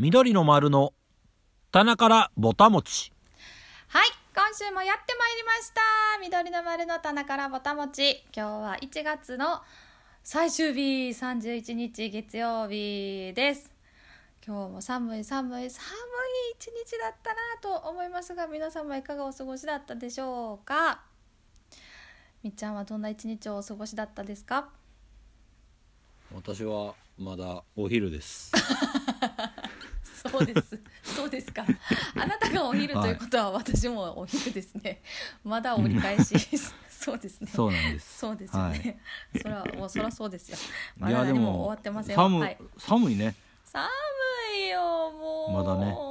緑の丸の棚からぼたもち。はい今週もやってまいりました。緑の丸の棚からぼたもち。今日は1月の最終日31日月曜日です。今日も寒い寒い寒い一日だったなと思いますが皆様いかがお過ごしだったでしょうか？みっちゃんはどんな一日をお過ごしだったですか？私はまだお昼です そうです。そうですか。あなたがお昼ということは、私もお昼ですね。まだ折り返し。そうですね。そうなんですそうですよね。そら、もうそらそうですよ。まいだ何もやでも終わってませんよ。寒,、はい。寒いね寒いよ、もう。まだね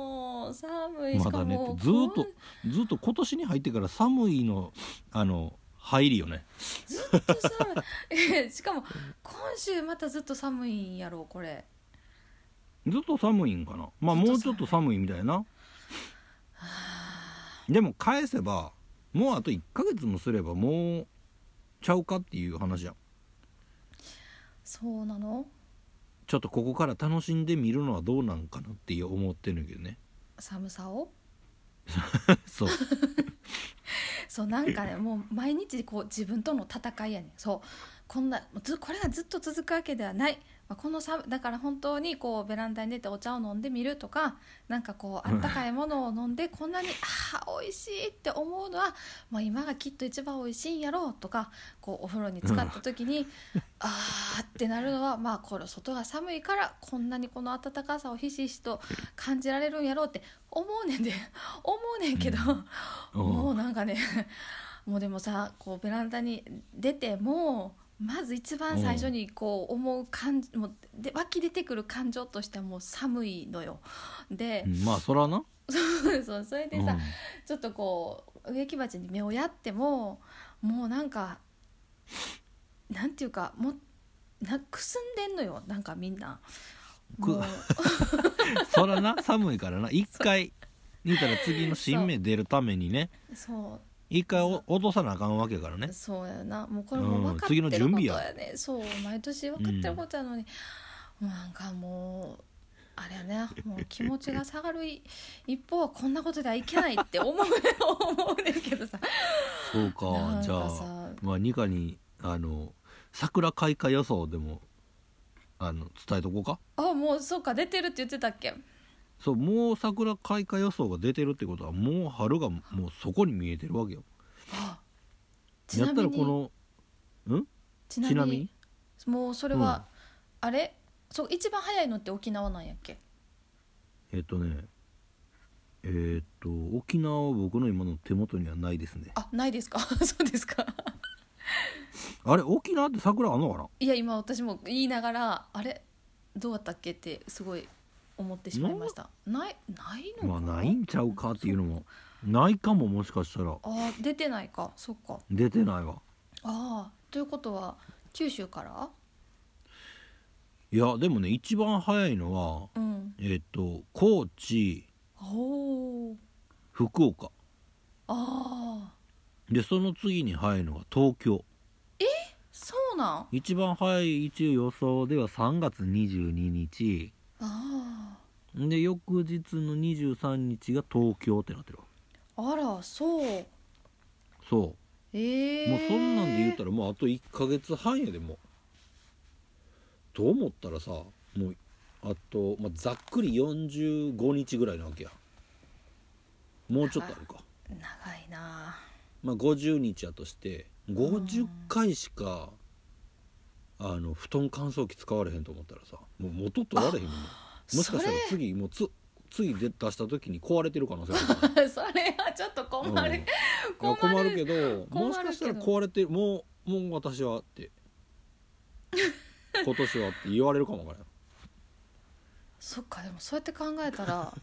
寒い。しまだねかもずーっとずっと今年に入ってから寒いのあの入りよねずっと寒い。えしかも、今週またずっと寒いんやろこれ。ずっと寒いんかな。まあもうちょっと寒いみたいな。でも返せばもうあと1ヶ月もすればもうちゃうかっていう話やん。そうなの？ちょっとここから楽しんでみるのはどうなんかなって思ってるけどね。寒さを？そう。そうなんかねもう毎日こう自分との戦いやねん。そう。こんなこれがずっと続くわけではない、まあ、このさだから本当にこうベランダに出てお茶を飲んでみるとかなんかこうあったかいものを飲んでこんなにああ美味しいって思うのは、まあ、今がきっと一番美味しいんやろうとかこうお風呂に浸かった時に、あーってなるのはまあこれ外が寒いからこんなにこの暖かさをひしひしと感じられるんやろうって思うねんで 思うねんけど、うん。もうなんかねもうでもさこうベランダに出てもまず一番最初にこう思う感じもうで湧き出てくる感情としてはもう寒いのよ。でう、んまあそらな、そうそうそれでさ、うん。ちょっとこう植木鉢に目をやってももうなんかなんていうかもうなくすんでんのよなんかみんな。くもう。そらな寒いからな。一回言うたら次の新芽出るためにね。そう一回お落とさなあかんわけからね。そうやな。もうこれも分かって次のること準備や。やね、そう毎年分かってることやのに、もうなんかもうあれやね。もう気持ちが下がるい一方はこんなことではいけないって思う 思うねんけどさ。そうか。かじゃあさまあ二課にあの桜開花予想でもあの伝えとこうか？あもうそうか。出てるって言ってたっけ？そうもう桜開花予想が出てるってことはもう春がもうそこに見えてるわけよ。あちやったらこのん？ちなみみににもうそれは、あれ？そう一番早いのって沖縄なんやっけ？えっとねえっと沖縄は僕の今の手元にはないですね。あないですか？そうですか。あれ？沖縄って桜あんのかな？いや今私も言いながらあれ？どうだったっけってすごい思ってしまいました。ないないのかまあないんちゃうかっていうのもないかももしかしたら。あー出てないか。そっか。出てないわ。ああということは九州から？いやでもね一番早いのはうん。えっと高知福岡。ああ。でその次に早いのが東京。そうなん？一番早い一応予想では3月22日。あで翌日の23日が東京ってなってるわああらそう。そええうもうそんなんで言うたらもうあと1ヶ月半やでもう。と思ったらさもうあと、まあ、ざっくり45日ぐらいなわけや。もうちょっとあるか。長いな。まあ50日やとして50回しかあの布団乾燥機使われへんと思ったらさもう元取られへんもんもしかしたら次もうつ次で出した時に壊れてる可能性がある。それはちょっと困る、うん。いや困るけど困るもしかしたら壊れてるもうもう私はって。今年はって言われるかもわからん。そっかでもそうやって考えたら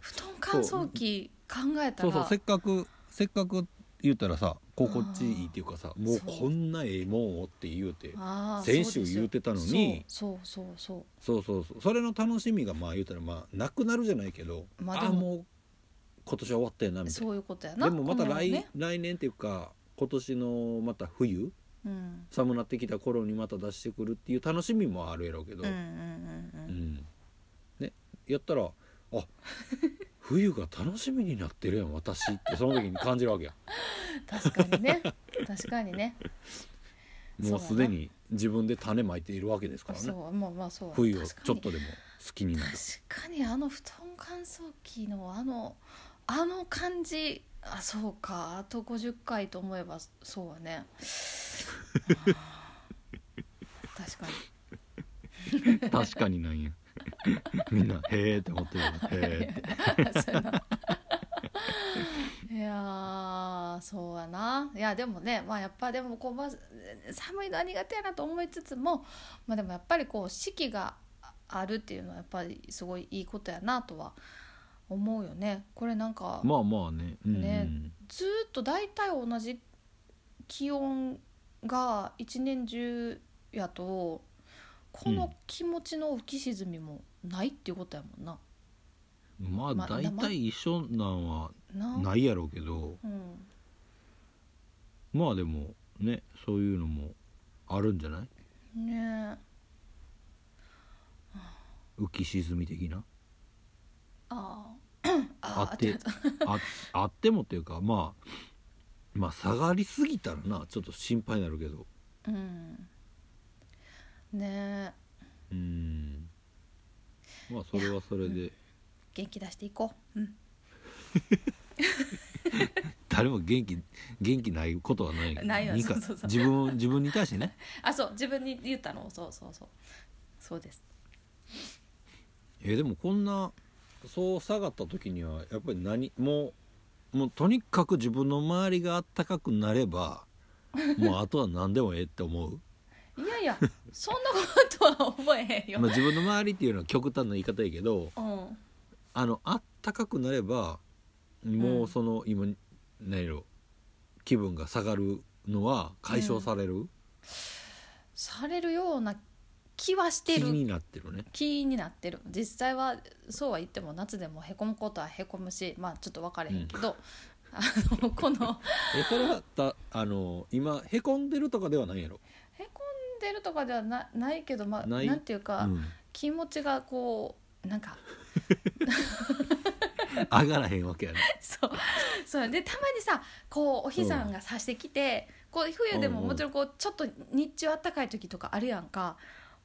布団乾燥機考えたら。そうそうせっかくせっかく言ったらさ心地いいっていうかさもうこんなええもんをって言うて先週言うてたのにそうそうそう。そうそうそう。それの楽しみがまあ言うたらまあなくなるじゃないけど、あまああもう今年は終わったよなみたいそういうことやな。なでもまた来,、ね。来年っていうか今年のまた冬うん。寒なってきた頃にまた出してくるっていう楽しみもあるやろうけど、うん。うん。ね、やったらあ冬が楽しみになってるやん私ってその時に感じるわけや。確かにね。確かにね。もうすでに自分で種まいているわけですからそねうまあまあそう。冬をちょっとでも好きになる。確かにあの布団乾燥機のあのあの感じあそうか。あと50回と思えばそうはね。確かに。確かになんや みんな「へえ」って思ってるよ。へえって。いやーそうやな。いやでもねまあやっぱでもこう、まず寒いのは苦手やなと思いつつもまあでもやっぱりこう四季があるっていうのはやっぱりすごいいいことやなとは思うよね。これなんかまあまあね。うんうん。ねずーっと大体同じ気温が一年中やとこの気持ちの浮き沈みもないっていうことやもんな。まあまあ大体一緒なんはな？ないやろうけど。うん。まあでもねそういうのもあるんじゃない？ねえ。浮き沈み的な？あー。ああってああってもっていうかまあまあ下がりすぎたらなちょっと心配になるけど。うんね。えうん。まあそれはそれで。元気出していこう。うん。誰も元気元気ないことはない。ないよにかそうそうそう。自分自分に対してね。あそう。自分に言ったの？そうそうそう。そうです。えーでもこんなそう下がった時にはやっぱり何もうもうとにかく自分の周りがあったかくなればもうあとは何でもええって思う、いやいやそんなことは思えへんよ、まあ、自分の周りっていうのは極端な言い方やけどうん。あのあったかくなればもうその、今何やろ気分が下がるのは解消される、されるような気はしてる。気になってるね。気になってる。実際はそうは言っても夏でもへこむことはへこむしまあちょっと分かれへんけど、あのこのえそれはたあの今へこんでるとかではないやろ、へこんでるとかではなないけどまあない？なんていうか、うん、気持ちがこうなんか 上がらへんわけやね そう。そう。でたまにさこうお日さんが差してきて、こう冬でももちろんこうちょっと日中あったかい時とかあるやんか。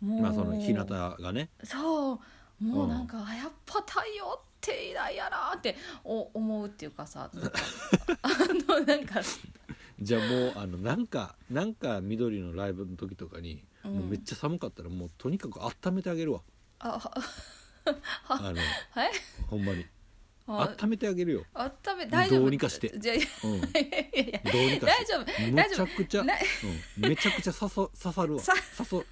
もう、まあその日向がね。そう。もううん。なんか、あやっぱ太陽って偉大やなってお思うっていうかさあのなんか じゃあもうあのなんかなんか緑のライブの時とかに、うん。もうめっちゃ寒かったらもうとにかく温めてあげるわ。あは あのはいほんまに。あ温めてあげるよ、あっため大丈夫？どうにかして。じゃうん、やいやいやどうにかして。大丈夫。めちゃくちゃ、なうん、めちゃくちゃ刺さ刺さるわ。さ刺さ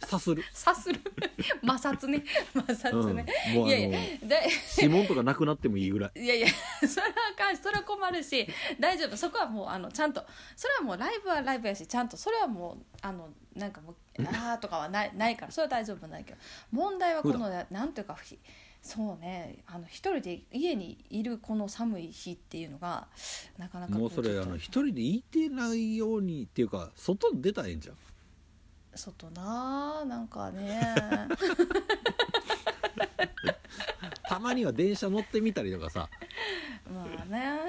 刺す。る、さする。摩擦ね。摩うん、擦ね、もうあのいやいやで指紋とかなくなってもいいぐらい。いやいやそれはあかそれは困るし大丈夫。そこはもうあのちゃんと。それはもうライブはライブやしちゃんと。それはもうあのなんかもうあーとかはないないからそれは大丈夫ないけど。問題はこのなんていうかひそうね。あの一人で家にいるこの寒い日っていうのがなかなかこもうそれあの一人でいてないようにっていうか外に出たらええんじゃん外ななんかね。たまには電車乗ってみたりとかさ。まあね。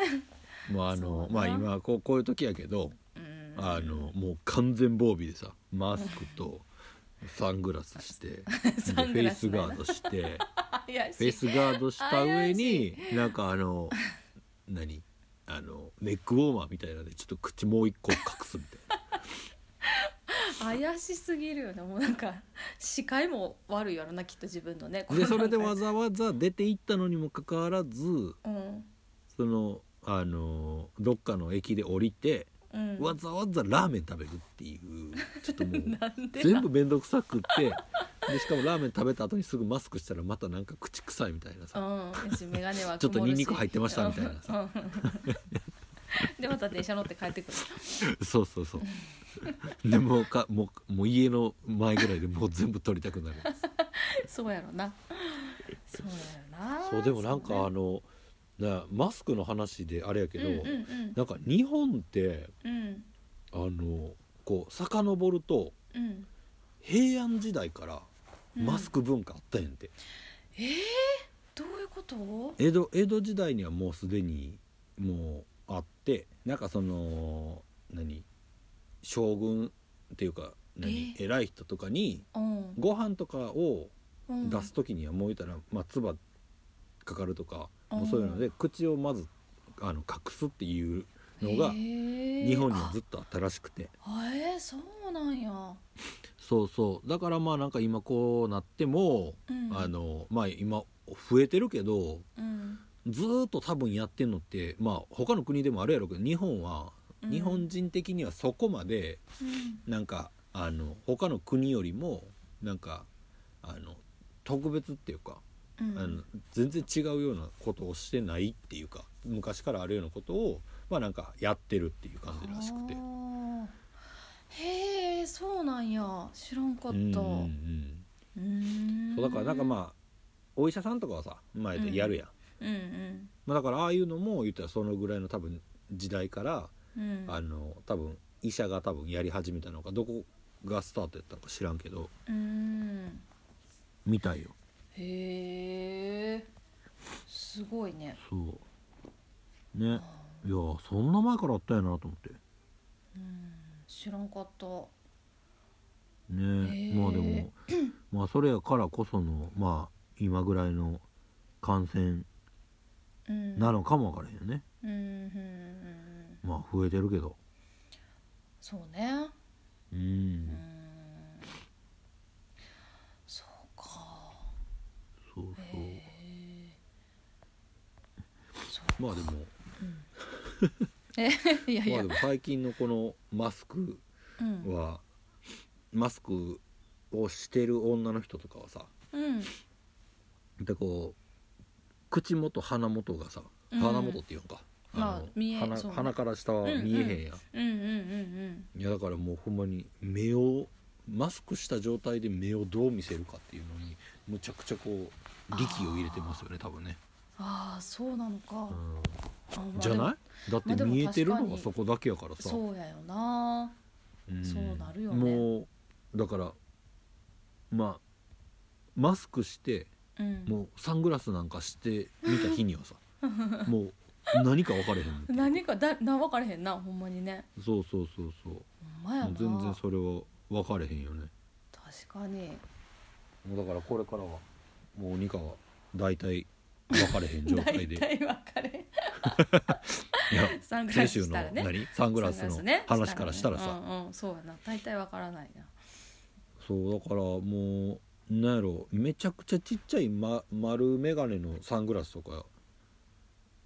もうあのまあ今こうこういう時やけどうん。あのもう完全防備でさマスクとサングラスして でフェイラスガードしてフェイスガードした上になんかあの何？あのネックウォーマーみたいなのでちょっと口もう一個隠すみたいな 怪しすぎるよね。もうなんか視界も悪いやろなきっと自分のね。でそれでわざわざ出て行ったのにもかかわらずうん。そのあのどっかの駅で降りてうん。わざわざラーメン食べるっていうちょっともう なんで全部面倒くさくってでしかもラーメン食べた後にすぐマスクしたらまたなんか口臭いみたいなさ。うん。ちょっとニンニク入ってましたみたいなさ でまた電車乗って帰ってくる。そうそうそう。でもうかもうもう家の前ぐらいでもう全部取りたくなるそうやろな。そうやろな。そうでもなんかあのなマスクの話であれやけど、うんうんなんか日本ってうん。あのこう遡るとうん。うん平安時代からうん。マスク文化あったんやんて、えー、どういうことこと？江戸江戸時代にはもうすでにもうあってなんかその何？将軍っていうか何、偉い人とかにうん。ご飯とかをうん。出す時にはもう言ったら、まあ、唾かかるとか、うん。もうそういうので口をまずあの隠すっていうのが日日本にはずっとあったらしくて。あえー、そうなんや、そうそう。だからまあなんか今こうなっても、うん、あのまあ今増えてるけどうんずーっと多分やってんのってまあ他の国でもあるやろうけど日本は、うん。日本人的にはそこまでうん。なんかあの他の国よりもなんかあの特別っていうか、うん。あの全然違うようなことをしてないっていうか昔からあるようなことをまあなんかやってるっていう感じらしくて。へえそうなんや。知らんかった。うんうんうん。うーん。そうだからなんかまあお医者さんとかはさ前でやるやん、うんうん。まあ、だからああいうのも言ったらそのぐらいの多分時代から、うん。あの多分医者が多分やり始めたのかどこがスタートやったのか知らんけどうん。みたいよ。へえ。すごいね。そう。ね。いやそんな前からあったんやなと思って。うん。知らんかった。ね。まあでもまあそれやからこそのまあ今ぐらいの感染うんなのかもわからへんよね、うんうんうんうんまあ増えてるけど。そうね。うん、うん。そうか。そうそう。へえ。そうまあでも。えいやいや。まあでも最近のこのマスクうん。は、マスクをしてる女の人とかはさうん。でこう口元鼻元がさうん。鼻元っていうのか、まあの鼻鼻から下は見えへんやん、うんうん。うんいやだからもうほんまに目をマスクした状態で目をどう見せるかっていうのにむちゃくちゃこう力を入れてますよね多分ね、ああそうなのか、うん。じゃない？だって見えてるの確かにはそこだけやからさ、そうやよな。ん。そうなるよね。もうだからまあマスクしてうん。もうサングラスなんかしてみた日にはさ もう何か分かれへん何かだな分かれへんなほんまにね。そうそうそうそう。全然それは分かれへんよね。確かに。もうだからこれからはもうニカは大体分かれへん状態で。大体分かれへん。いやサングラ先週のスしたらね。何？サングラスのね。話からしたらさ。うんうん。そうやな。大体分からないな。そうだからもうなんやろめちゃくちゃちっちゃい、ま、丸眼鏡のサングラスとか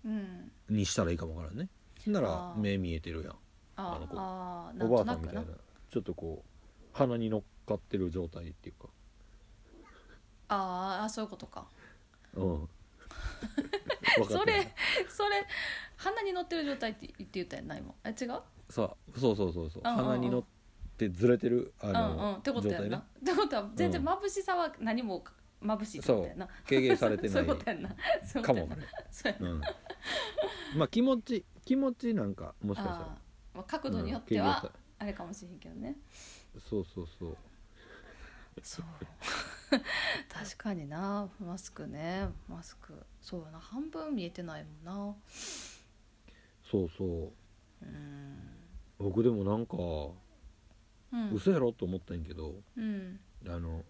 うん。にしたらいいかもわからんね。ならあー。目見えてるやん。ああの子。あーおばあなんとなくさんみたいな。ちょっとこう鼻に乗っかってる状態っていうか。あーあそういうことか。うん。分かってる。それそれ鼻に乗ってる状態って言って言ったやんな今。あ違う？さそうそうそうそう。うんうんうん。鼻に乗ってずれてるあうんの、うんってことやんな、ね。ってことは全然うん眩しさは何も眩しいってことやんな軽減されてそうな。いそういうかことやんな。からんそうやな。うん、まあ気持ち気持ちなんかもしかしたら。まあ角度によってうんはあれかもしれへんけどね。そうそうそう。そう。確かにな。マスクね。マスク。そうやな。半分見えてないもんな。そうそう。うん。僕でもなんかうん。嘘やろと思ったんやけど、うん。あの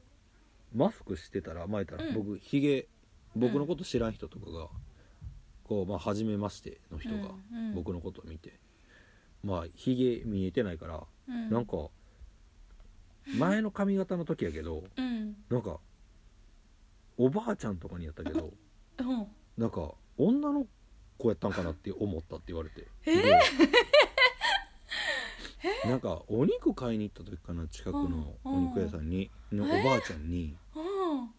マスクしてたら前たら、うん。僕ひげ僕のこと知らん人とかが、こうまあ初めましての人がうんうん。僕のことを見て、まあひげ見えてないから、うん。なんか前の髪型の時やけどうん。なんかおばあちゃんとかにやったけど うん。なんか女の子やったんかなって思ったって言われて。えー？でなんかお肉買いに行った時かな近くのうんお肉屋さんにのおえばあちゃんに。うん。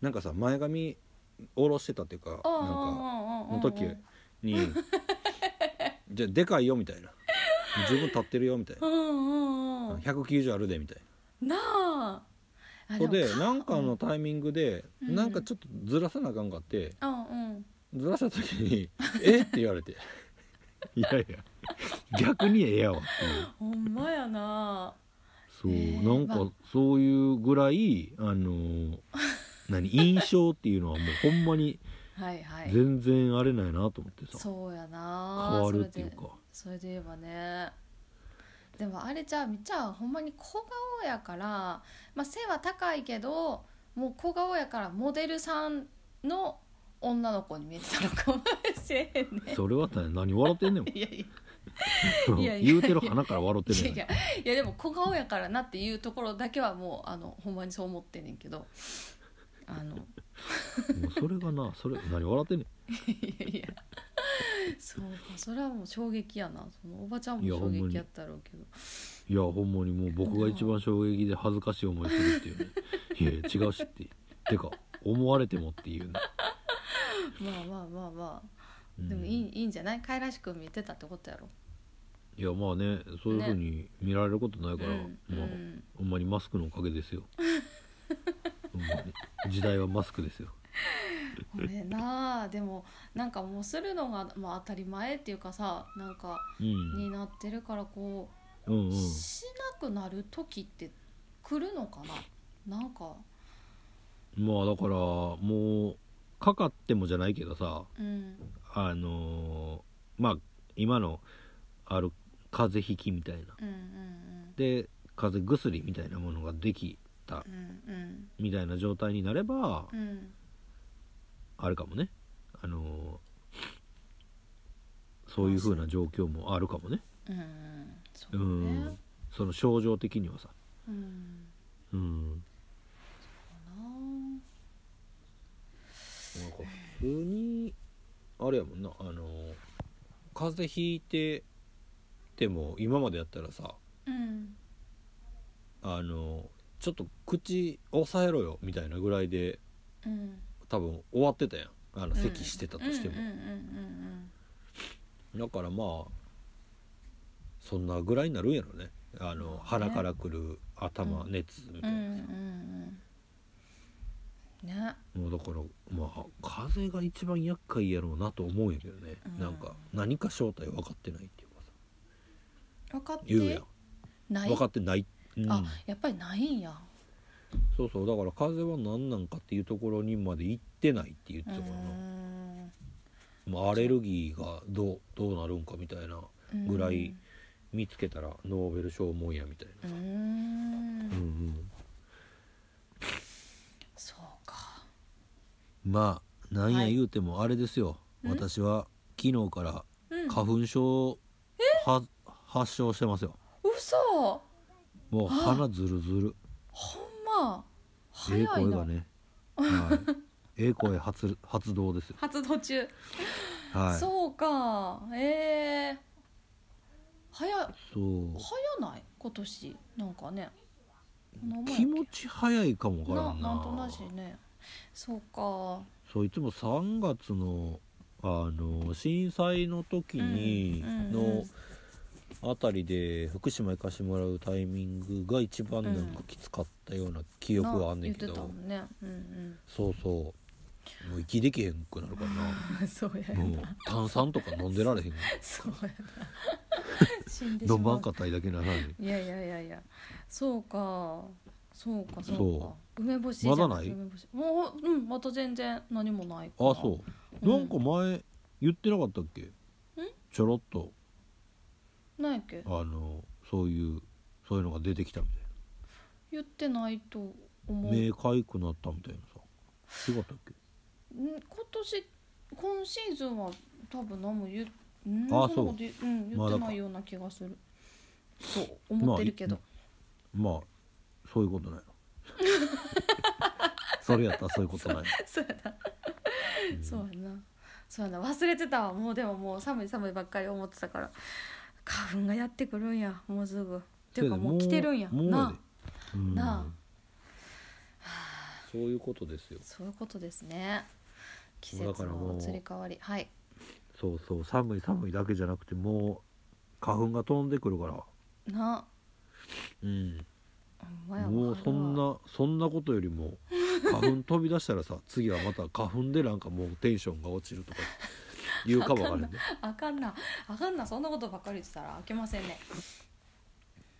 なんかさ前髪下ろしてたっていうかなんかのの時に「じゃあでかいよ」みたいな「十分立ってるよ」みたいな「うん190あるで」みたいな。なあ。あそれでもなんかのタイミングでうん。なんかちょっとずらさなあかんかってずらした時に「え？っ?」て言われて「いやいや 逆にええやわ」う。ほんまやな。そう、えーなんまかそういうぐらいあのー何印象っていうのはもうほんまにはいはい。全然あれないなと思ってさ。そうやな。変わるっていうか。それで言えばね。でもあれじゃあみっちゃんほんまに小顔やから、まあ、背は高いけどもう小顔やからモデルさんの女の子に見えてたのかもしれへんね。それは何何笑ってんねん。いやいやいやいや。言うてる鼻から笑ってんねん。いやいや。いやでも小顔やからなっていうところだけはもうあのほんまにそう思ってんねんけど。あの。もうそれがなそれ何笑ってんねん。いやいや。そうかそれはもう衝撃やな。そのおばちゃんも衝撃やったろうけど。いやほんまにもう僕が一番衝撃で恥ずかしい思いするっていうね。いやいや違うしって。てか思われてもっていうね、まあまあまあまあ。うんでもいい,、いいんじゃない？かいらしく見えてたってことやろ。いやまあねそういうふうに見られることないから、うんまあ、うん。ほんまにマスクのおかげですよ。ほんまに時代はマスクですよ。これなあ。でもなんかもうするのが、まあ、当たり前っていうかさなんかうん。になってるからこう、うんうん。しなくなる時って来るのかな？なんか。まあだからもうかかってもじゃないけどさうんあのーまあ今のある風邪ひきみたいな。うんうんで風邪薬みたいなものができたうんうん。みたいな状態になればうんうんあるかもね。あのーそういう風な状況もあるかもね。うんそううねん。その症状的にはさ。うん。うん。かなんか普通にあれやもんなあのー風邪ひいてても今までやったらさなうん。あのちょっと口抑えろよみたいなぐらいでうん。多分終わってたやん。あの咳してたとしても。うん、うんうんだからまあそんなぐらいになるんやろね。あの、鼻からくる頭、うん。熱みたうんうんういなさ、んうんね。もうだからまあ風邪が一番厄介やろうなと思うんやけどね、うん。なんか何か正体分かってないっていうかさ。分かって言うやん。ない？分かってない、うん、あやっぱりないんや。そうそう。だから風邪は何なんかっていうところにまで行ってないって言ってたからな、ん。まあ、アレルギーがどうどうなるんかみたいなぐらい見つけたらノーベル賞もんやみたいなさ、ん。うんうん、そうかまあなんやはい。言うてもあれですよ、ん？私は昨日からうん。花粉症は発症してますよ。嘘。もう鼻ずるずる。ほんま。ええ早いな、声がね。はい。ええ声発発動ですよ。発動中、はい。そうか。えー、早そう。早ない？今年。なんかね。この前。気持ち早いかもわからな。んななんとなしねそうか。そういつも3月のあの震災の時にのあたりで福島行かしてもらうタイミングが一番なんかきつかったような記憶はあんねんけど、そうそう。もう息できへんくなるからうんそうやな。もう炭酸とか飲んでられへん。そうやな。死んでしまう。飲まんかったりだけならないいやいやいやいや。そうか。そうかそうか。そ梅干しじゃまだない？梅干しもううんまた全然何もないかなあそう、うん。なんか前言ってなかったっけ？ちょろっと。なんやっけ？あのそういうそういうのが出てきたみたい言ってないと思なう。目かゆくなったみたいなさ。違ったっけ？ん？今年今シーズンは多分何も言ううん？あんなこそうと言うん言まだかってないような気がする。と思ってるけど、まあそういうことないの それやったらそういうことない。そうやな、そうやな。そうやな。忘れてたわ。もうでももう寒い寒いばっかり思ってたから。花粉がやってくるんや。もうすぐ。っていうかもう来てるんや。なで。うん。な。あ そういうことですよ。そういうことですね。季だ節の移り変わり。はい。そうそう。寒い寒いだけじゃなくてもう花粉が飛んでくるから。な。うんもうそんなそんなことよりも花粉飛び出したらさ次はまた花粉でなんかもうテンションが落ちるとか言うかもわからんね。あかんな。あかんな。そんなことばっかり言ってたら開けませんね。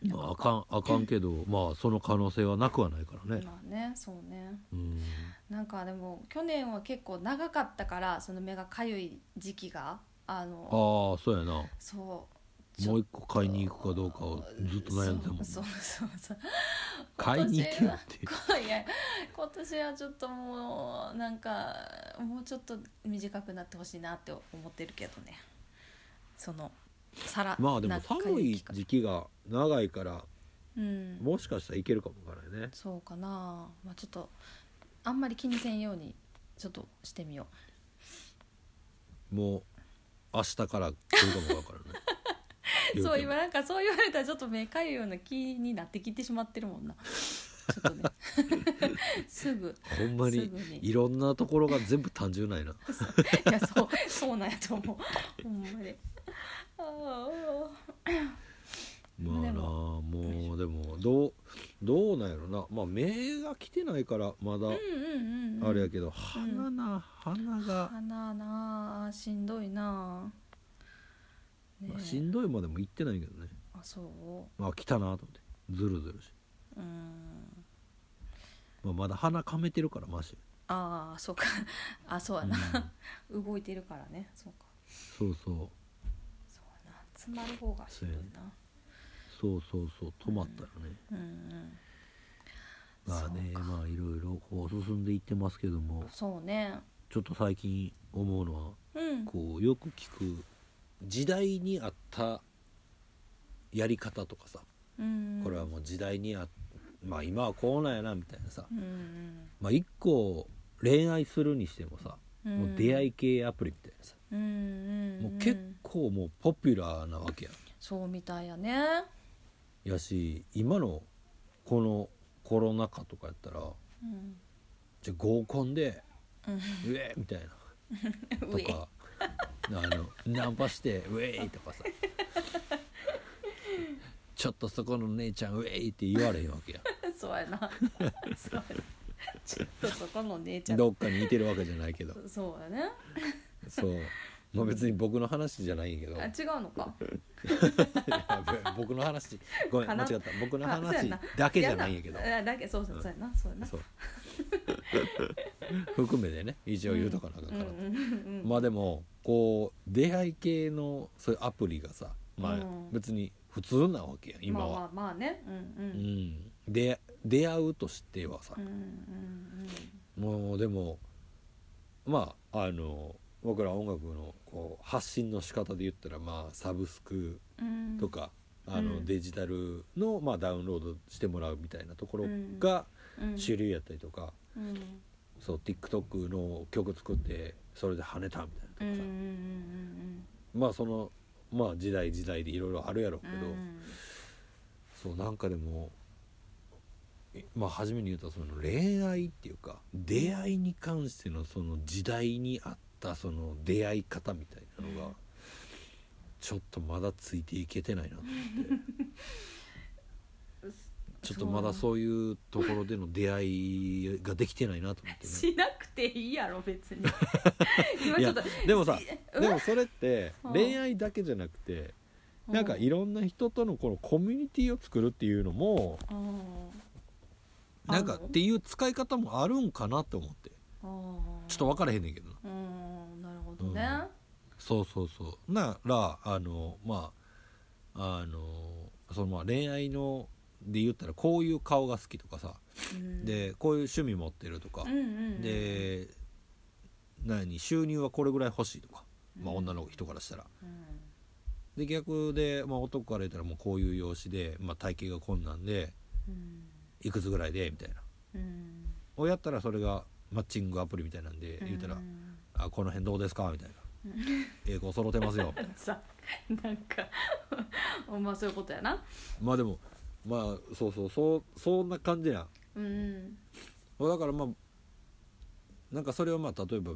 まああかんあかんけどまあその可能性はなくはないからね。まあねそうね。うん。なんかでも去年は結構長かったからその目がかゆい時期があのああそうやな。そうもう一個買いに行くかどうかをずっと悩んでたもんそうそうそうそう。買いに行けよって。今年はいや今年はちょっともうなんかもうちょっと短くなってほしいなって思ってるけどね。そのさらまあでも寒い時期が長いからうん。もしかしたらいけるかもわからないね。そうかな。まあちょっとあんまり気にせんようにちょっとしてみよもう明日から来るかもわからないうそう今なんかそう言われたらちょっと目かゆいような気になってきてしまってるもんな。ちょっとね。すぐ。ほんますに。いろんなところが全部単純なんやな。いやそうそうなんやと思う。ほんまに。あまあなでも。うでもどうどうなんやろな。まあ目が来てないからまだあうんうんうん。あれやけど、鼻な鼻が、鼻なあしんどいなねまあ、しんどいまでも行ってないけどね。あそう。まあ来たなと思って。ずるずるし、うん。まあ、まだ鼻かめてるからマシああそうか。あそうやな、動いてるからね。そうか。そうそう。そうやな。詰まる方がしんどいな。そうそうそう。止まったらね、うんうんまあねまあいろいろこう進んでいってますけども。そうね。ちょっと最近思うのはうん。こうよく聞く時代に合ったやり方とかさ、うん。これはもう時代にあまあ今はこうなんやなみたいなさ、まあ一個恋愛するにしてもさ、うん。もう出会い系アプリみたいなさ、もう結構もうポピュラーなわけやそうみたいやね。やし今のこのコロナ禍とかやったらうん。じゃあ合コンでうん「ウェー!」みたいな。と上かあのナンパして「ウェーイ!」とかさ。ちょっとそこの姉ちゃんウェーイって言われへんわけや。そうやな。そうやな。ちょっとそこの姉ちゃん。どっかにいてるわけじゃないけど。そうやねそう。まあ別に僕の話じゃないんやけど。あ違うのか。僕の話ごめんかな。間違った。僕の話な。だけじゃないんやけど。いやだけそうそうそうやな。そうやな。そう含めてね一応言うとかなあかんから、まあでもこう出会い系のそういうアプリがさまあうん。別に普通なわけや今は、まあまあまあね。うんううん。ん、で出会うとしてはさ。うんうんもうでもまああの僕ら音楽のこう発信の仕方で言ったらまあサブスクうんうん。とか、あのうん。デジタルの、まあ、ダウンロードしてもらうみたいなところがうん主流やったりとか、うん。そう TikTok の曲作ってそれで跳ねたみたいなとかさ、うんうんうんまあそのまあ時代時代でいろいろあるやろうけど、そうなんかでもいまあ初めに言ったその恋愛っていうか出会いに関してのその時代に合ったその出会い方みたいなのがちょっとまだついていけてないなと思って ちょっとまだそういうところでの出会いができてないなと思ってね。しなくていいやろ別に。今いやちょっとでもさうんでもそれってうん。恋愛だけじゃなくてなんかいろんな人とのこのコミュニティを作るっていうのもうん。なんかっていう使い方もあるんかなって思って。ちょっと分からへんねんけどな。うん。なるほどね。そうそうそう。ならあのまああのそのまあ恋愛ので言ったらこういう顔が好きとかさ、うん。でこういう趣味持ってるとかうん、うんうんで何収入はこれぐらい欲しいとか、まあ、うん。女の人からしたら。うん。で逆で、まあ、男から言ったらもうこういう容姿で、まあ、体型がこんなんでうん。いくつぐらいでみたいな。うん。をやったらそれがマッチングアプリみたいなんで言うたら「うんあこの辺どうですか?」みたいな「ええ子揃ってますよ」さなんか まあそういうことやな。まあでもまあそうそうそうそんな感じやん。うんだからまあなんかそれをまあ例えば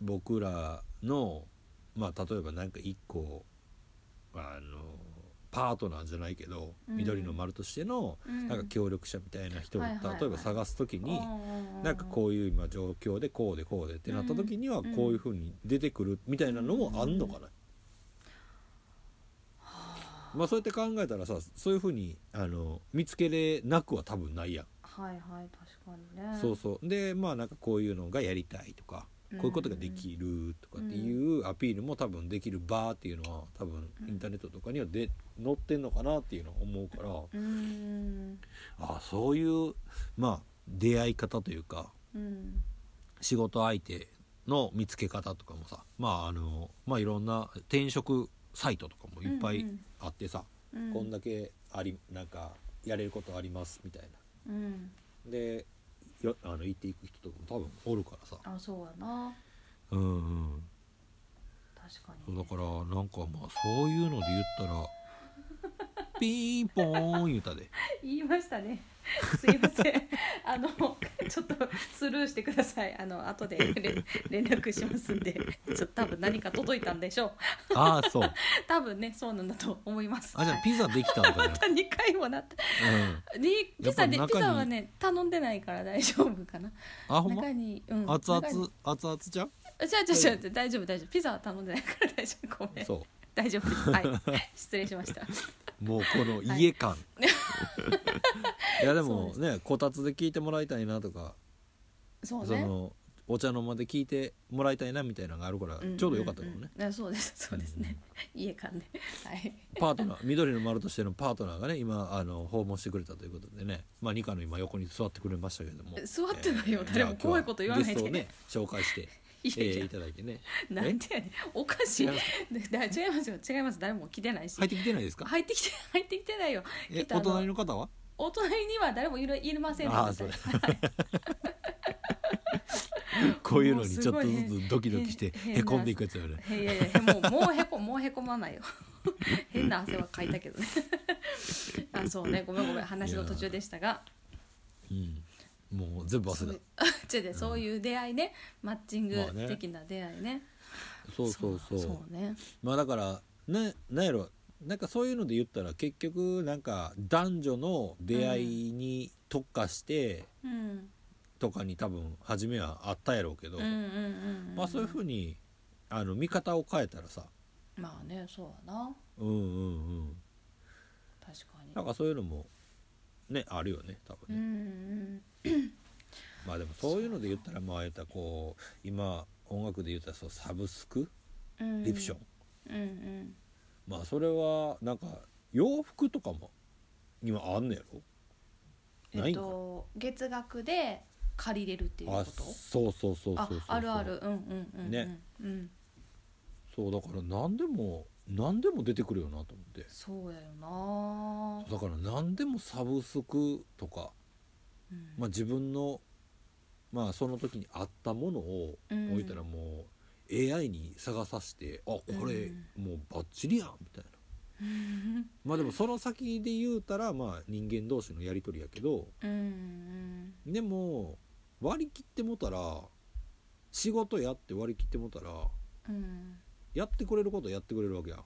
僕らのまあ例えばなんか一個あのパートナーじゃないけど、うん。緑の丸としてのうん。なんか協力者みたいな人をはいはいはい。例えば探す時に、なんかうこういう今状況でこうでこうでってなった時にはうんこういうふうに出てくるみたいなのもあんのかな、まあそうやって考えたらさそういうふうにあの見つけれなくは多分ないやん、はいはい確かにね。そうそう。でまあなんかこういうのがやりたいとかこういうことができるとかっていうアピールも多分できる場っていうのは多分インターネットとかにはで載ってんのかなっていうのは思うから。うん。あそういうまあ出会い方というかうん。仕事相手の見つけ方とかもさまああのまあいろんな転職サイトとかもいっぱいあってさ、うん。こんだけありなんかやれることありますみたいうん。なでよあの行っていく人とかも多分おるからさ。あそうやな。うんうん。確かに。そうだからなんかまあそういうので言ったら ピーンポーン言うたで。言いましたね すいません。あのちょっとスルーしてください。あの後で連連絡しますんで。ちょっと多分何か届いたんでしょう。ああそう。多分ねそうなんだと思います。あじゃあピザできたとかじゃなくて、2回もなった。うん、にピザでピザはね頼んでないから大丈夫かな。あほんま？中に、うん、熱々熱々じゃんあ違う違う違う大丈夫大丈夫。ピザは頼んでないから大丈夫。ごめん。そ大丈夫です。はい。失礼しました。うもうこの家感、い、やでもねこたつで聞いてもらいたいなとかそうね。そのお茶の間で聞いてもらいたいなみたいなのがあるから、ちょうどよかったかもね、うん。うんうんそうですそうですね、家感で。はい。パートナー緑の丸としてのパートナーがね今あの訪問してくれたということでね。まあニカの今横に座ってくれましたけども。座ってないよ。えー誰も怖いこと言わないで。ね紹介してえーいただいてね。なんでやねん。おかしい。違います。だ違いますよ。違います。誰も来てないし。入ってきてないですか？入ってきて 入ってきてないよ。えお隣の方は？お隣には誰もいるいりませんで。したああそれこういうのにちょっとずつドキドキして変へこんでいくやつよねいやいやもうもうへこもうへこまないよ。変な汗はかいたけどね。あそうね。ごめんごめん。話の途中でしたが。うんもう全部忘れた。違う違うそういう出会いね。マッチングまあね的な出会いね,、そうそうそう。そうね。まあだからななんやろなんかそういうので言ったら結局なんか男女の出会いに特化してうん。とかに多分初めはあったやろうけど、うんうんうんうん。まあそういうふうにあの見方を変えたらさ。まあねそうやな。うんうんうん。確かに。なんかそういうのもねあるよね多うんう分ね、ん。まあでもそういうので言ったらまあ言ったらこう今音楽で言ったらそうサブスク？うん。リプション、うんうん。まあそれはなんか洋服とかも今あんねやろ？えっと月額で借りれるっていうこあとそうそうそうそうあそう。あるある。うんうんうんうん。ね。うん。そうだから何でも何でも出てくるよなと思って。そうやよな。だから何でもサブスクとか、うん。まあ、自分のまあその時にあったものをうん。置いたらもう AI に探させて、あこれもうバッチリやんみたいな。う んまあでもその先で言うたらまあ人間同士のやり取りやけどうん。でも割り切ってもたら仕事やって割り切ってもたらうんやってくれることやってくれるわけや。ん、も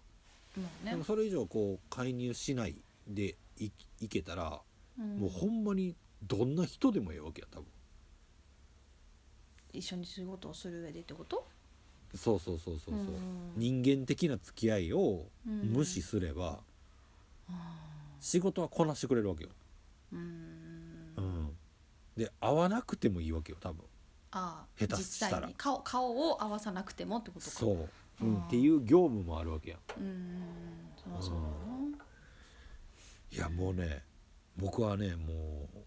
うね。でもそれ以上こう介入しないでいいけたら、うん。もうほんまにどんな人でもええわけや多分。一緒に仕事をする上でってこと？そうそうそうそうそう、うん人間的な付き合いをうん。無視すれば、あ仕事はこなしてくれるわけよ、ーうん。うん、で会わなくてもいいわけよ多分。ああ下手したら。顔顔を合わさなくてもってことか。そう、っていう業務もあるわけやん。うんそうだいやもうね僕はねもう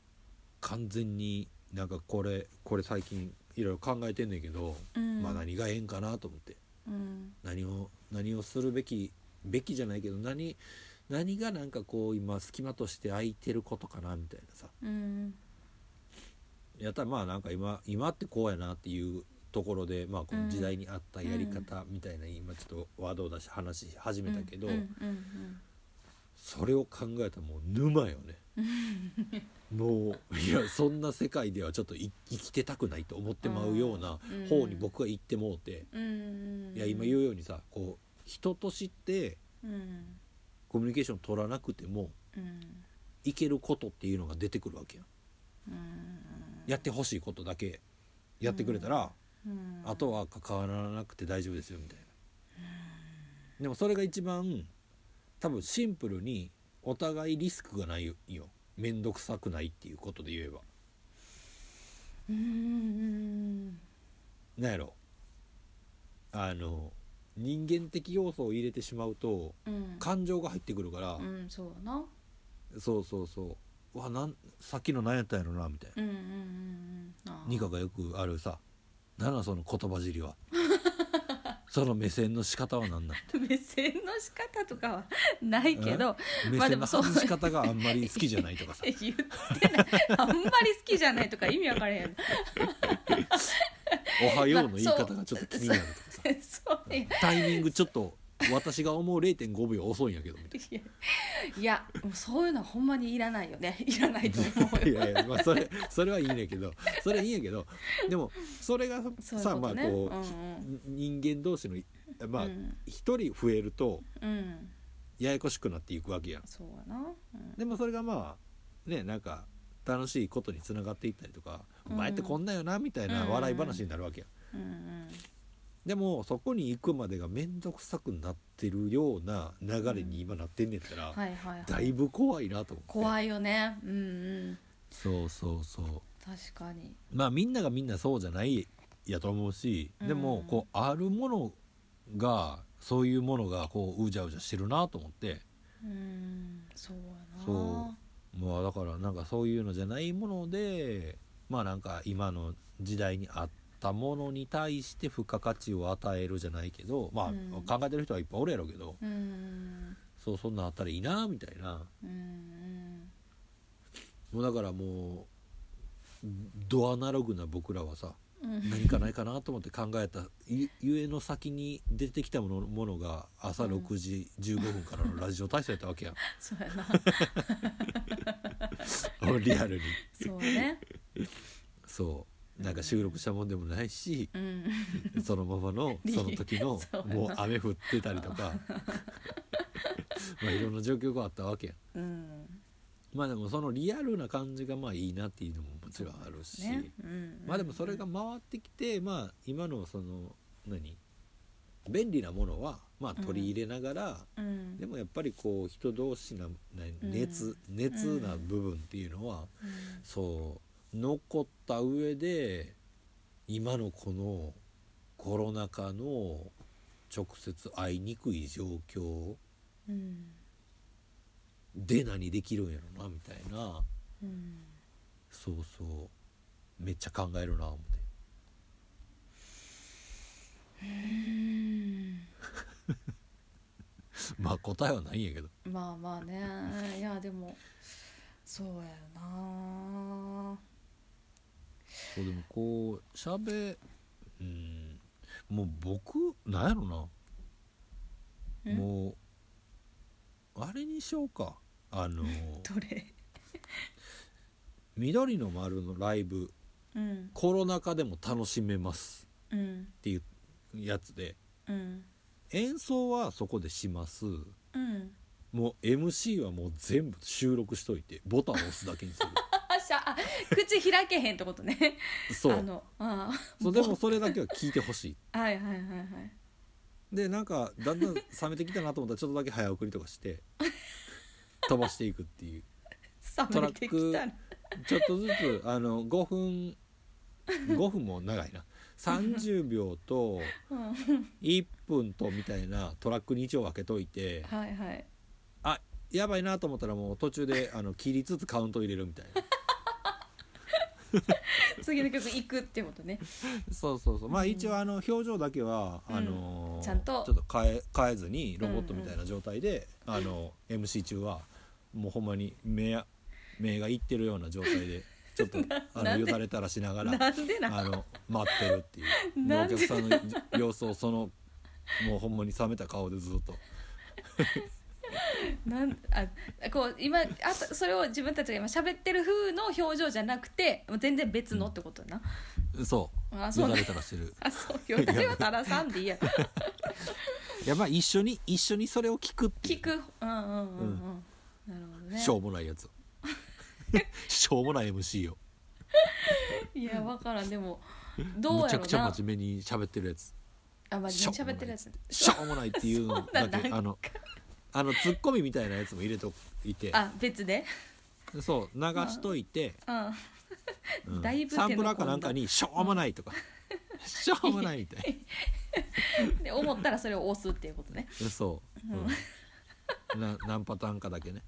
完全になんかこれこれ最近いろいろ考えてんねんけど、なうん。まあ何がええんかなと思って。うん。何を何をするべきべきじゃないけど何何がなんかこう今隙間として空いてることかなみたいなさ。うん。やったらまあなんか今今ってこうやなっていうところでまあこの時代に合ったやり方みたいな今ちょっとワードを出し話し始めたけど、うんうんそれを考えたらもう沼よね。もういやそんな世界ではちょっとい生きてたくないと思ってまうようなうん。方に僕は行ってもうて、うんうんいや今言うようにさこう人としてうん。コミュニケーション取らなくてもうん。いけることっていうのが出てくるわけやんうん。やってほしいことだけやってくれたら、うんあとは関わらなくて大丈夫ですよみたいな、でもそれが一番多分シンプルにお互いリスクがないよ。面倒くさくないっていうことで言えば。うーん。なんやろ。あの人間的要素を入れてしまうとうん。感情が入ってくるから、うんそうやな。そうそうそう。うわなんさっきの何やったんやろなみたいな。うんうんうんうん。ニカがよくあるさ何なんその言葉尻は。その目線の仕方は何なん？目線の仕方とかはないけど目線の外し方があんまり好きじゃないとかさ。言ってない。あんまり好きじゃないとか意味わからへん「おはよう」の言い方がちょっと気になるとかさ。そういや。タイミングちょっと 私が思う0.5秒遅いんやけどみたいいや いやもうそういうのはほんまにいらないよね。いらないと思うないよやいやまあそれそれはいいんやけどそれはいいんやけどでもそれがさまあこう、人間同士のまあうん。一、人増えるとうん。ややこしくなっていくわけやん。そうやな、うん。でもそれがまあねなんか楽しいことにつながっていったりとか「うん。お前ってこんなよな」みたいな笑い話になるわけやん。うんうんでもそこに行くまでが面倒くさくなってるような流れに今なってんねんったら、はいはい。はいだいぶ怖いなと思って。怖いよね。うんうん。そうそうそう。確かに。まあみんながみんなそうじゃないやと思うしでもうんこうあるものがそういうものがこううじゃうじゃしてるなと思って。うん。そうやな。そう。まあだからなんかそういうのじゃないものでまあなんか今の時代にあったものに対して付加価値を与えるじゃないけどまあうん。考えてる人はいっぱいおるやろうけどうん。そうそんなんあったらいいなみたいな。うん。もうだからもうドアナログな僕らはさうん。何かないかなと思って考えたゆゆえの先に出てきたものものが朝うん。6時15分からのラジオ体操やったわけやん。そうやな。リアルに。そうね。そうなんか収録したもんでもないしうん。そのままのリその時のそう。やなもう雨降ってたりとか。まあいろんな状況があったわけや。んうん。まあでもそのリアルな感じがまあいいなっていうのももちろんあるし、ね。うん。まあでもそれが回ってきてまあ今のその何？便利なものはまあ取り入れながら、うん。でもやっぱりこう人同士なな熱、熱な部分っていうのは、うん。そう残った上で今のこのコロナ禍の直接会いにくい状況うん。で何できるんやろなみたいな。うん。そうそうめっちゃ考えるな思って。うん。まあ答えはないんやけど。まあまあね。いやでもそうやよなそうでもこうしゃべうんもう僕なんやろな。うんもうあれにしようか。あの どれ？緑の丸のライブ。うん。コロナ禍でも楽しめます。うんっていうやつで。うん。演奏はそこでします。うん。もう MC はもう全部収録しといて。ボタンを押すだけにする。あ しゃあ 口開けへんってことね。そう。あのあそうでもそれだけは聞いてほしい。あ はいはいはいはい。でなんかだんだん冷めてきたなと思ったらちょっとだけ早送りとかして飛ばしていくっていう。冷めてきたらちょっとずつあの5分5分も長いな。30秒とうん。1分とみたいなトラックに一応分けといてはいはい。あやばいなと思ったらもう途中であの切りつつカウント入れるみたいな 次の曲行くってことね。そうそうそう。まあうん。一応あの表情だけは、うん。あのーちゃんと。ちょっと変え変えずにロボットみたいな状態で、あの MC 中はもうほんまに目や目がいってるような状態で ちょっとあのよだれたらしながらあの待ってるってい うお客さんの様子をそのもうほんまに冷めた顔でずっと なんあこう今あとそれを自分たちが今喋ってる風の表情じゃなくてもう全然別のってことやな、そう。よだあそう。ねれたらしてる。あそう。よだれはたらさんでいいや。いやまあ一緒に一緒にそれを聞くっていう。聞く。うんうんうんうん、なるほどね。しょうもないやつしょうもない MC を。いやわからん。でもどうやろうな。むちゃくちゃ真面目に喋ってるやつ。あ真面目に喋ってるやつ。しょうもない。っていうのだそうなんだけあのあのツッコミみたいなやつも入れといて。あ別で？そう流しといて、うん。うん。だいぶサンプラーかなんかに「しょうもない」とか「しょうもない」みたい。で思ったらそれを押すっていうことね。なそう、うん。な何パターンかだけね。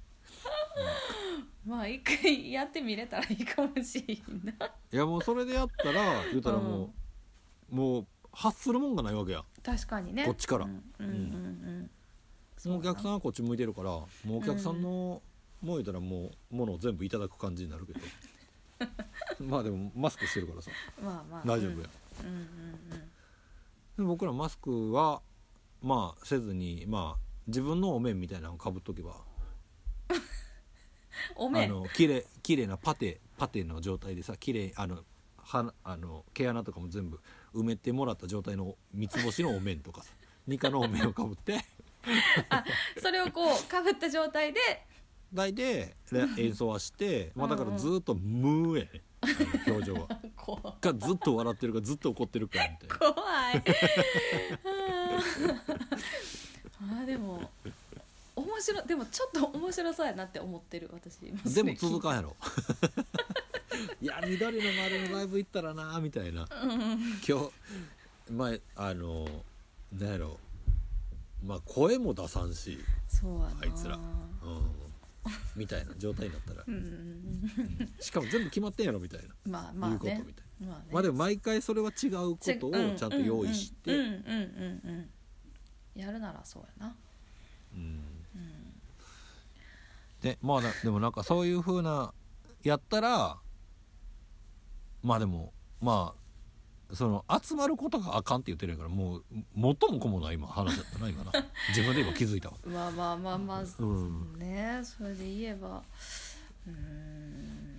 まあ一回やってみれたらいいかもしれんな。いやもうそれでやったら言うたらもう、もう発するもんがないわけや。確かにね。こっちから。うんうんうん。うんもうお客さんはこっち向いてるからもうお客さんの、もう言うたらもうものを全部いただく感じになるけど。まあでもマスクしてるからさ。まあまあ。大丈夫や、うんうんうんで僕らマスクはまあせずにまあ自分のお面みたいなのをかぶっとけば。おめあの綺麗綺麗なパテパテの状態でさ綺麗あのはあの毛穴とかも全部埋めてもらった状態の三つ星のお面とかさニカのお面をかぶってそれをこうかぶった状態で。大で演奏はして、まあ、だからずっと無やね表情は。こうかずっと笑ってるかずっと怒ってるかみたいな。怖い。あー。でも面白い。でもちょっと面白そうやなって思ってる私でも続かんやろ。いや緑の丸のライブ行ったらなみたいな。うん今日前あのなんやろまあ声も出さんし、あいつら。うん、みたいな状態になったら。うんうんしかも全部決まってんやろみたいな、うんまあまあいうことねみたいまあね。なまあでも毎回それは違うことをちゃんと用意して、うんうん。うんうんうんやるならそうやな。うん。でまあなでもなんかそういう風なやったらまあでもまあその集まることがあかんって言ってるからもう元も子もない今話だったな今な。自分で今気づいたわ。まあまあまあまあ、うんねそれで言えば。うーん。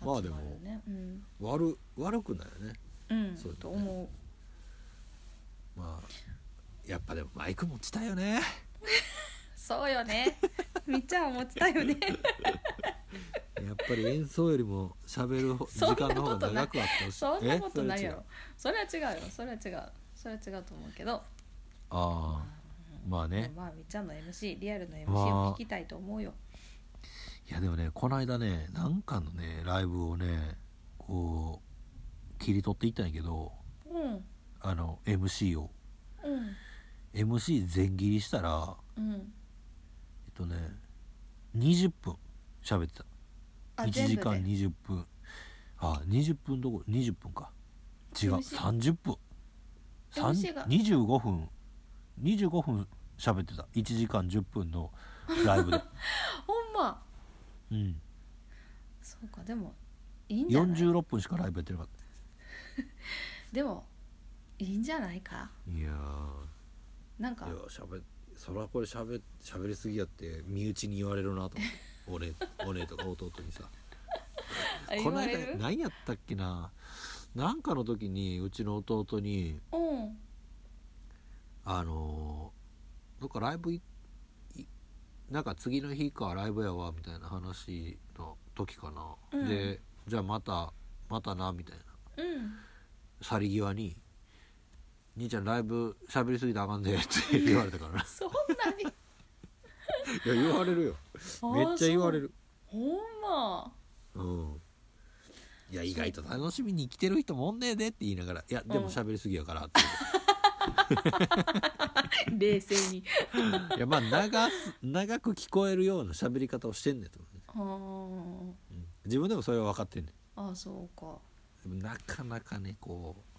まあでもねうん、悪悪くないよね。うんそうだねと思まあやっぱでもマイク持ちたいよね。う そうよね。みっちゃん思ってたよね。やっぱり演奏よりも喋るほ時間の方が長くあってほしい。そんなことないやえ？ろそれは違うよ。それは違う。それは違うと思うけど。ああまあね。まあみっちゃんの MC リアルの MC まあ。を聞きたいと思うよ、いやでもねこの間ねなんかのねライブをねこう切り取っていったんやけどうん。あの MC を。うん。MC 全切りしたらうんとね20分喋ってた。あ1時間全部で？20分。あ20分どこ？ろ20分か。違う。MC 30分。MC が？25分。25分喋ってた。1時間10分のライブで。ほんま？うん。そうか。でもいいんじゃない？46分しかライブやってなかっ でもいいんじゃないか？たいやなんか？ーいやしゃべそらこれしゃべしゃべりすぎやって身内に言われるなと。思って俺俺とか弟にさ。あこの間何やったっけな？なんかの時にうちの弟にうん。あのーどっかライブいいなんか次の日かライブやわみたいな話の時かな、うん。でじゃあまたまたなみたいな。うん。去り際に「兄ちゃんライブ喋りすぎたらあかんで」って言われたから そんなに？や言われるよ。めっちゃ言われる。ほんま。うん。いや意外と楽しみに来てる人もおんねえでって言いながら「いやでも喋りすぎやから」って 冷静に。いやまあ長す長く聞こえるような喋り方をしてんねんと思うね、あうん。自分でもそれは分かってんねん。ーあそうか。なかなかねこう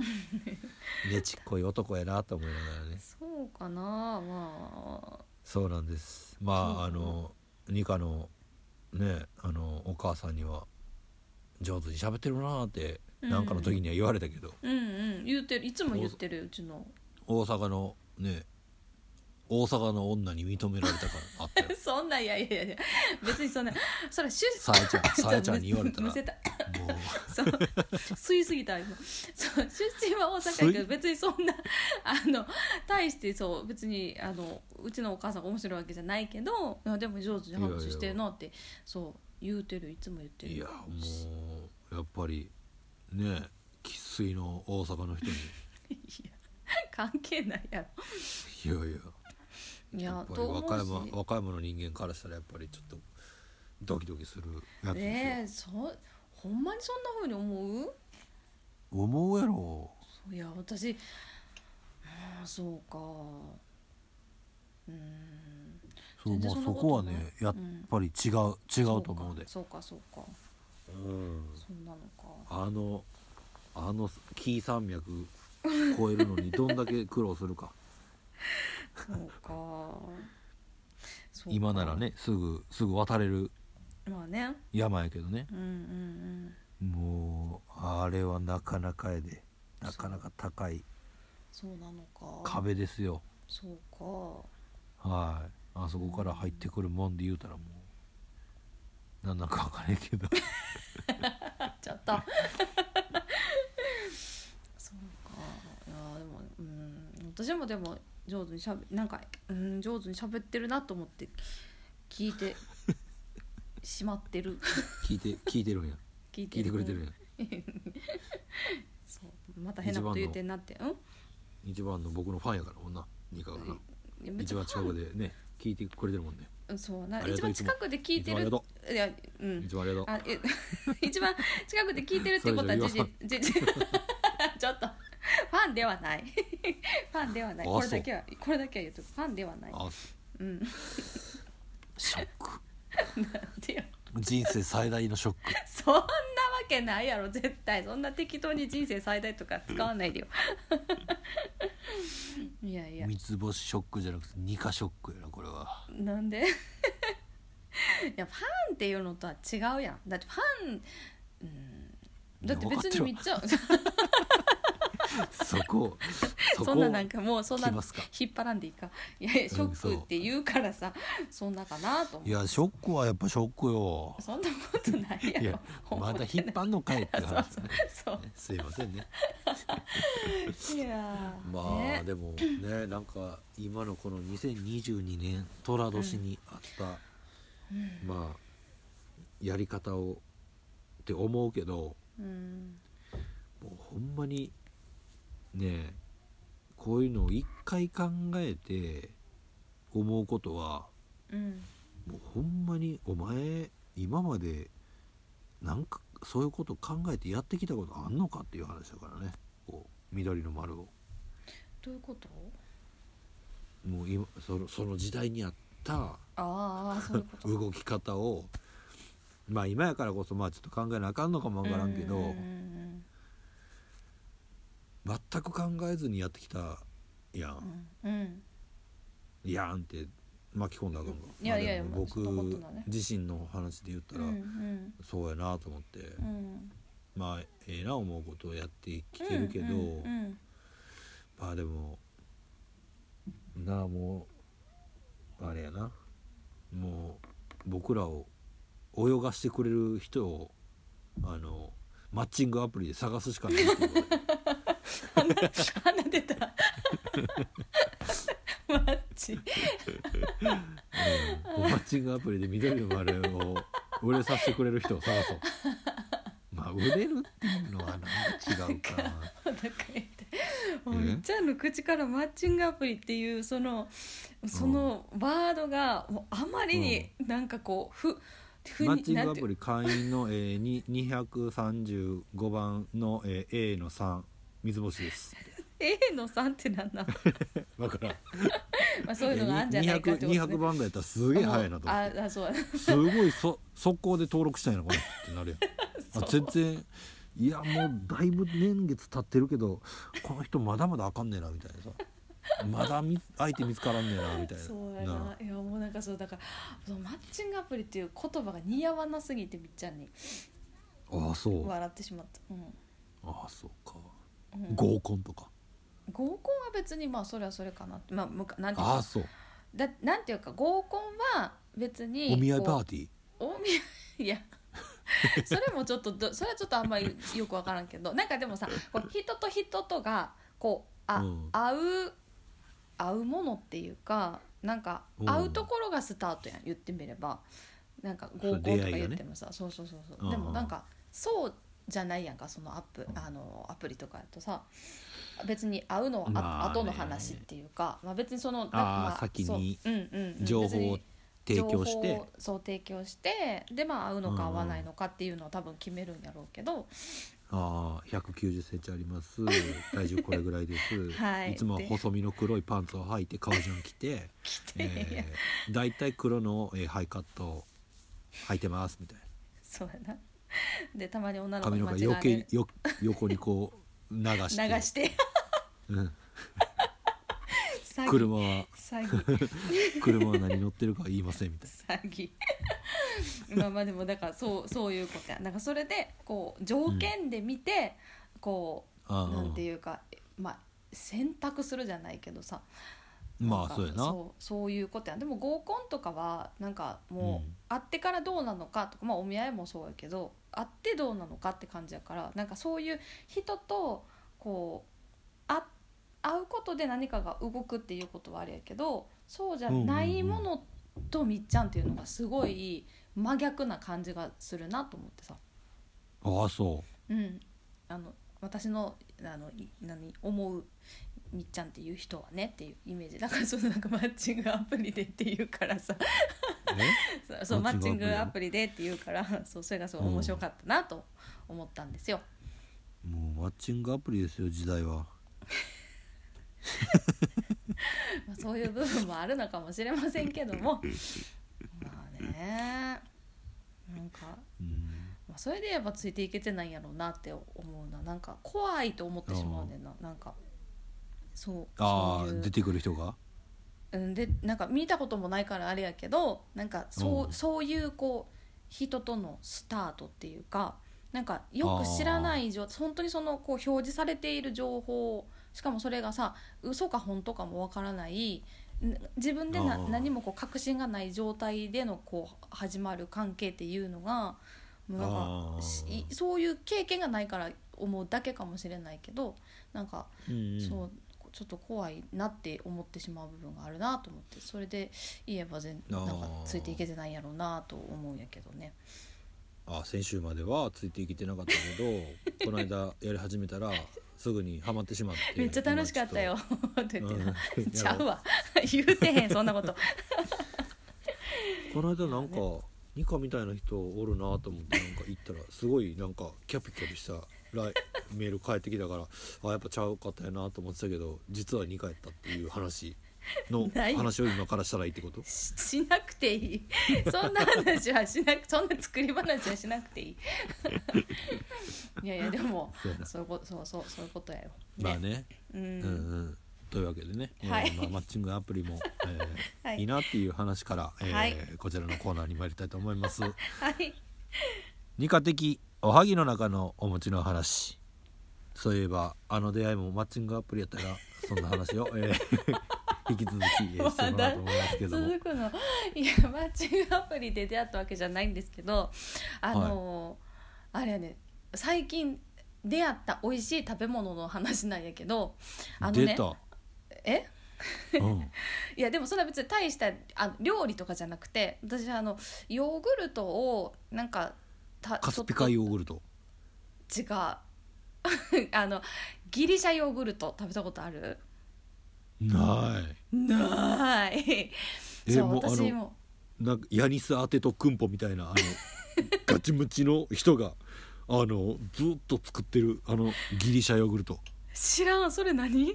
ねちっこい男やなと思いながらね。そうかな。まあ。そうなんです。まああのニカのねあのお母さんには上手に喋ってるなってうん。なんかの時には言われたけど、うんうん。言ってる。いつも言ってるうちの。大阪のね大阪の女に認められたからあったよ。そんないやいやいや別にそんなそれ出さえちゃん さえちゃんに言われたらもう。そう吸いすぎた今。そう出身は大阪やけど別にそんなあの大してそう別にあのうちのお母さんが面白いわけじゃないけどでも上手に話してるなってそう言うてるいつも言ってる。いやもうやっぱりね生粋の大阪の人に。いや関係ないやろ。いいやいやいやと思うし。和歌山の人間からしたらやっぱりちょっとドキドキするやつですよ、えー、そうほんまにそんな風に思う？思うやろ。いや私ああそうか。うん。そうまあそこはねやっぱり違う、違うと思うで。そうかそうかうん。そうなのか。あのあの紀伊山脈越えるのにどんだけ苦労するか そうか。今ならねすぐすぐ渡れるまあね。山やけどね。うんうんうん。もうあれはなかなかやで。なかなか高いそうなのか。壁ですよ。そうか。はい。あそこから入ってくるもんで言うたらもうなんなんか分からへんけど。ちょっと そうか。いやでもうん。私もでも上手にしゃべなんか、うん、上手に喋ってるなと思って聞いてしまってる。聞いて聞いてるんや。聞い聞いてくれてるんや。そうまた変なこと言うてんなって。うん？一番の僕のファンやからもんなニカがな。一番近くでね聞いてくれてるもんね。うんそうな一番近くで聞いてる。いやうん。一番ありがとう。一番近くで聞いてる ってことはじゃ実事実ちょっと ファンではない。ファンではない。あこれだけはこれだけは言うとファンではない。あうん。ショック。でよ。人生最大のショック。そんなわけないやろ絶対。そんな適当に人生最大とか使わないでよ。いやいや。三つ星ショックじゃなくて二かショックやなこれは。なんで？いやファンっていうのとは違うやん。だってファン、うん、だって別にめっちゃ そこそんななんかもうそんな引っ張らんでいいか？いやいやショックって言うからさ、そんなかなと思いやショックはやっぱショックよ。そんなことないやろ。いやまだ引っ張んのかいって話。ね そうねすいませんね。いやーまあ、ね。でもねなんか今のこの2022年寅年にあった、まあやり方をって思うけどうん。もうほんまにねこういうのを一回考えて思うことはうん。もうほんまにお前今までなんかそういうこと考えてやってきたことあんのかっていう話だからね。こう緑の丸を。どういうこと？もう今そのその時代にあったああそういうこと。動き方を。まあ今やからこそまあちょっと考えなあかんのかもわからんけど、うんうん全く考えずにやってきたやん、うんうんやんって巻き込んだらあかんか。いやいやいやまあでも僕まあそんなことないね自身の話で言ったら、そうやなと思って、うんまあええな思うことをやってきてるけど、うんうんまあでもなあもうあれやな。もう僕らを泳がしてくれる人をあのマッチングアプリで探すしかないっていう。ことで鼻出た。マッチ。うん。マッチングアプリで緑の丸を売れさせてくれる人を探そう。まあ売れるっていうのはなんか違うかな。お腹痛いもうみっちゃんの口からマッチングアプリっていうそのそのワードがもうあまりになんかこうふふマッチングアプリ会員の、えー、に235番の、えー A の3三つ星です。A の3ってなんなんだ から まあそういうのがあるんじゃないかってこと、ね、200, 200番台やったらすげえ早いなと思って。ああそうすごいそ速攻で登録したいなこれってなるやん。あ全然いやもうだいぶ年月経ってるけどこの人まだまだあかんねえなみたいなさ。まだみ相手見つからんねえなみたいな。そうやな。いやもうなんかそうだからそのマッチングアプリっていう言葉が似合わなすぎてみっちゃんにああそう。あ笑ってしまった、うん。あそうかうん。合コンとか。合コンは別にまあそれはそれかなって。まあむかなんていうか。ああそう。だなんていうか合コンは別にお見合いこうパーティー。お見合いいや それもちょっとどそれはちょっとあんまりよく分からんけど。なんかでもさこう人と人とがこうあ、うん。会う会うものっていうかなんかうん。会うところがスタートやん言ってみれば。なんか合コンとかそう出会いがね。言ってもさそうそうそうそう。うんうん。でもなんかそうじゃないやんかそのアップあのアプリとかやとさ別に会うのはあ、まあね。後の話っていうか、まあ、別にそのなんかあーまあ先にそううんうんうん。情報を提供して。情報をそう提供してでまあ会うのか会わないのかっていうのは多分決めるんやろうけど、ああ190センチあります。体重これぐらいです、はい。つもは細身の黒いパンツを履いて革ジャン着て来て、えー、大体黒の、えーハイカットを履いてますみたいな。そうやな でたまに女の子髪に間違の毛余計よ横にこう流して。流して。うん、詐欺。車は。詐欺。車は何乗ってるか言いませんみたい詐欺。まあまあでもだからそうそういうことや。なんかそれでこう条件で見て、こうなああ。なんていうかまあ選択するじゃないけどさ。なんかまあそうやな。そうそういうことや。でも合コンとかはなんかもう、うん。会ってからどうなのかとかまあお見合いもそうやけど会ってどうなのかって感じやからなんかそういう人とこうあ会うことで何かが動くっていうことはあれやけどそうじゃないものとみっちゃんっていうのがすごい真逆な感じがするなと思ってさ。ああそうん、あの私のあのい何思うみっちゃんっていう人はねっていうイメージ。だからそのなんかマッチングアプリでっていうからさ そうマッチングアプリでっていうから そうそれがすごい面白かったなと思ったんですよ。もうマッチングアプリですよ時代は。まあ、そういう部分もあるのかもしれませんけども。まあね。なんか、うん。まあ、それで言えばついていけてないんやろうなって思うな。なんか怖いと思ってしまうねんな。なんかそうああ出てくる人が？うん、でなんか見たこともないからあれやけどなんかそう,、うん。そういうこう人とのスタートっていうかなんかよく知らない状本当にそのこう表示されている情報しかもそれがさ嘘か本当かもわからないん自分でな何もこう確信がない状態でのこう始まる関係っていうのがもうなんかしそういう経験がないから思うだけかもしれないけどなんかうんうん。そうちょっと怖いなって思ってしまう部分があるなと思ってそれで言えば全なんかついていけてないんやろうなと思うんやけどね。あ先週まではついていけてなかったけどこの間やり始めたら すぐにはまってしまって。めっちゃ楽しかったよ。今って言ってうん。な ちゃうわ。言うてへんそんなこと。この間なんかニカみたいな人おるなと思ってなんか行ったらすごいなんかキャピキャピしたライメール返ってきたからあやっぱちゃうかったやなと思ってたけど実はニカやったっていう話の話を今からしたらいいってこと？ししなくていい。そんな話はしなくそんな作り話はしなくていい。いやいやでもそうそういうことそうそうそういうことやよ、まあね。うん、うんうん。というわけでね、はい。えーまあ、マッチングアプリも、えー はい。い、いなっていう話から、えーはい。こちらのコーナーに参りたいと思います。はい二課的おはぎの中のお餅の話。そういえばあの出会いもマッチングアプリやったらそんな話を、えー 引き続き、えーしてもらおうと思いますけども。続くの。いやマッチングアプリで出会ったわけじゃないんですけどあのーあれやね。最近出会った美味しい食べ物の話なんやけどあのね出た、え？うん、いやでもそれは別に大したあ料理とかじゃなくて私あのヨーグルトをなんかたカスピカヨーグルト。違う。あのギリシャヨーグルト食べたことある？ない。ない。そうえもう私も。なんかヤニスアテとクンポみたいなあの ガチムチの人があのずっと作ってるあのギリシャヨーグルト。知らん。それ何？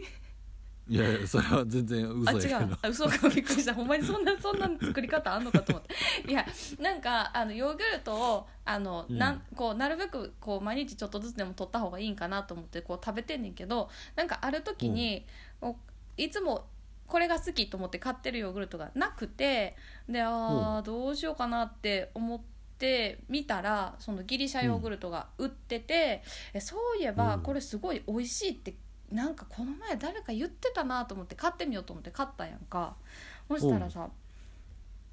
いやいやそれは全然あ違う嘘やけど。あ嘘かびっくりした。ほんまにそんなそんな作り方あんのかと思って。いやなんかあのヨーグルトをあの、うん。なんこうなるべくこう毎日ちょっとずつでも取った方がいいんかなと思ってこう食べてんねんけどなんかある時に、こういつもこれが好きと思って買ってるヨーグルトがなくてであうーどうしようかなって思って見たらそのギリシャヨーグルトが売ってて、えそういえばうんこれすごい美味しいってなんかこの前誰か言ってたなと思って買ってみようと思って買ったやんか。そしたらさ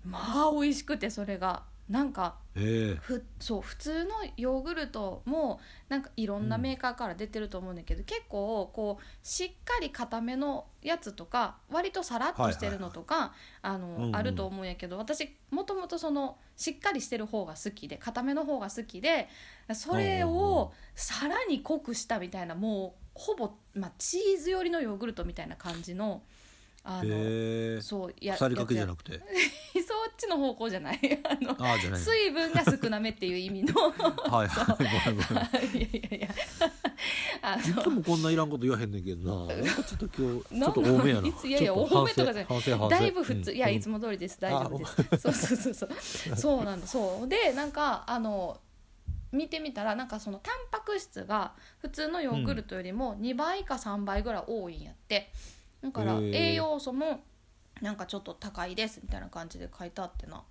まあ美味しくてそれが。なんかふそう普通のヨーグルトもなんかいろんなメーカーから出てると思うんだけど、結構こうしっかり固めのやつとか割とさらっとしてるのとか、あのうんうん。あると思うんやけど私もともとそのしっかりしてる方が好きで固めの方が好きでそれうんうんうん。をさらに濃くしたみたいなもうほぼ、まあ、チーズ寄りのヨーグルトみたいな感じのあのそうや腐りかけじゃやなくて？そっちの方向じゃない。あの水分が少なめっていう意味の。はいはいごめんごめん。いやいやいや。あいつのもこんないらんこと言わへんねんけどな。ちょっと今日ちなんょっと多めやな。いやいや多めとかじゃない。だいぶ普通、うん。いやいつも通りです。大丈夫です。そうそうそうそう。そうなんだ。そう。でなんかあの見てみたらなんかそのタンパク質が普通のヨーグルトよりも2倍か3倍ぐらい多いんやって。だから栄養素もなんかちょっと高いですみたいな感じで書いてあってな。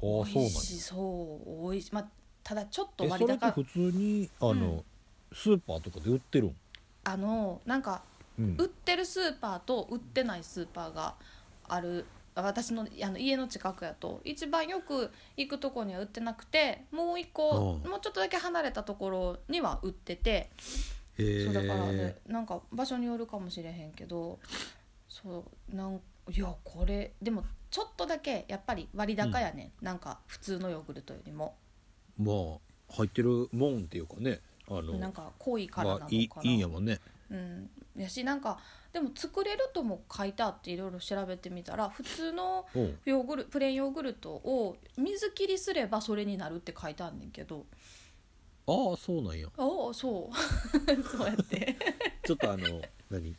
美味しそう美味しい。まあただちょっとえ割高。それって普通にあの、うん。スーパーとかで売ってるん、あのなんかうん。売ってるスーパーと売ってないスーパーがあるあ私のあの家の近くやと一番よく行くところには売ってなくてもう一個うん。もうちょっとだけ離れたところには売っててそうだからねなんか場所によるかもしれへんけどそうなんいやこれでもちょっとだけやっぱり割高やね、ん、なんか普通のヨーグルトよりも。まあ入ってるもんっていうかねあのなんか濃いからなのかな、まあ、いいいいんやもんね。うん、やしなんかでも作れるとも書いてあっていろいろ調べてみたら普通のうん。ヨーグルプレーンヨーグルトを水切りすればそれになるって書いてあんねんけど。ああそうなんや。ああそう。そうやって。ちょっとあの何？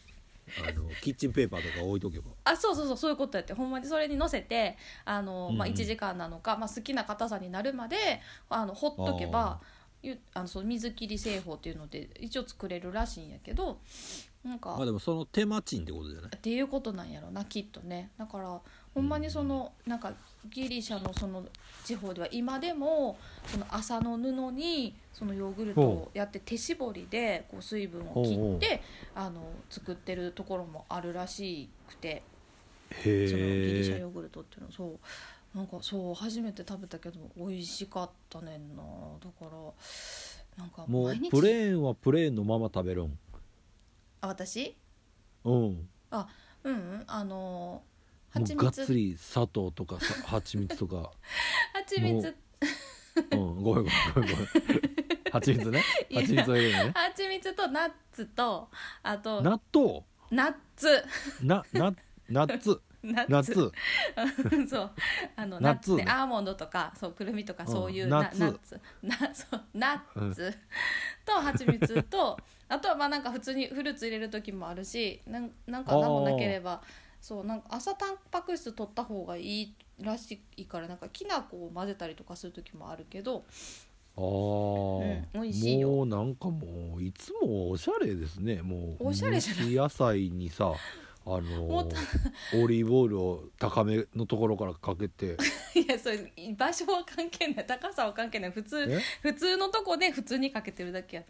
あのキッチンペーパーとか置いとけば。あそうそうそうそういうことやって。ほんまにそれに乗せてあの、まあ、うん。うん1時間なのか、まあ、好きな硬さになるまであのほっとけばゆあのその水切り製法っていうので一応作れるらしいんやけどなんかまあでもその手間賃ってことじゃないっていうことなんやろなきっとね。だからほんまにそのなんかギリシャのその地方では今でもその麻の布にそのヨーグルトをやって手絞りでこう水分を切ってあの作ってるところもあるらしくて。へそのギリシャえヨーグルトっていうの。そう。なんかそう初めて食べたけど美味しかったねんな。だからなんかもうプレーンはプレーンのまま食べるん？あ私？うん。うんうんあのも蜂うがっつ蜜り砂糖とかさ 蜂蜜とか。蜂蜜。うんごめんごめんごめんごめん。蜂蜜ね。いや蜂蜜を入れるのね。蜂蜜とナッツとあと納豆？ナッツ。ななナッツナナッツそう。あのナッツアーモンドとかそうくるみとかうん。そういうナッツナッツナッツと蜂蜜とあとはまあなんか普通にフルーツ入れる時もあるしなんなんか何もなければそうなんか朝タンパク質取った方がいいらしいからなんかきな粉を混ぜたりとかする時もあるけどあー、うん美味しいよ。もうなんかもういつもおしゃれですね。もうおしゃれじゃない。野菜にさあのもっとオリーブオイルを高めのところからかけて。いやそれ場所は関係ない。高さは関係ない。普通え？普通のとこで普通にかけてるだけや。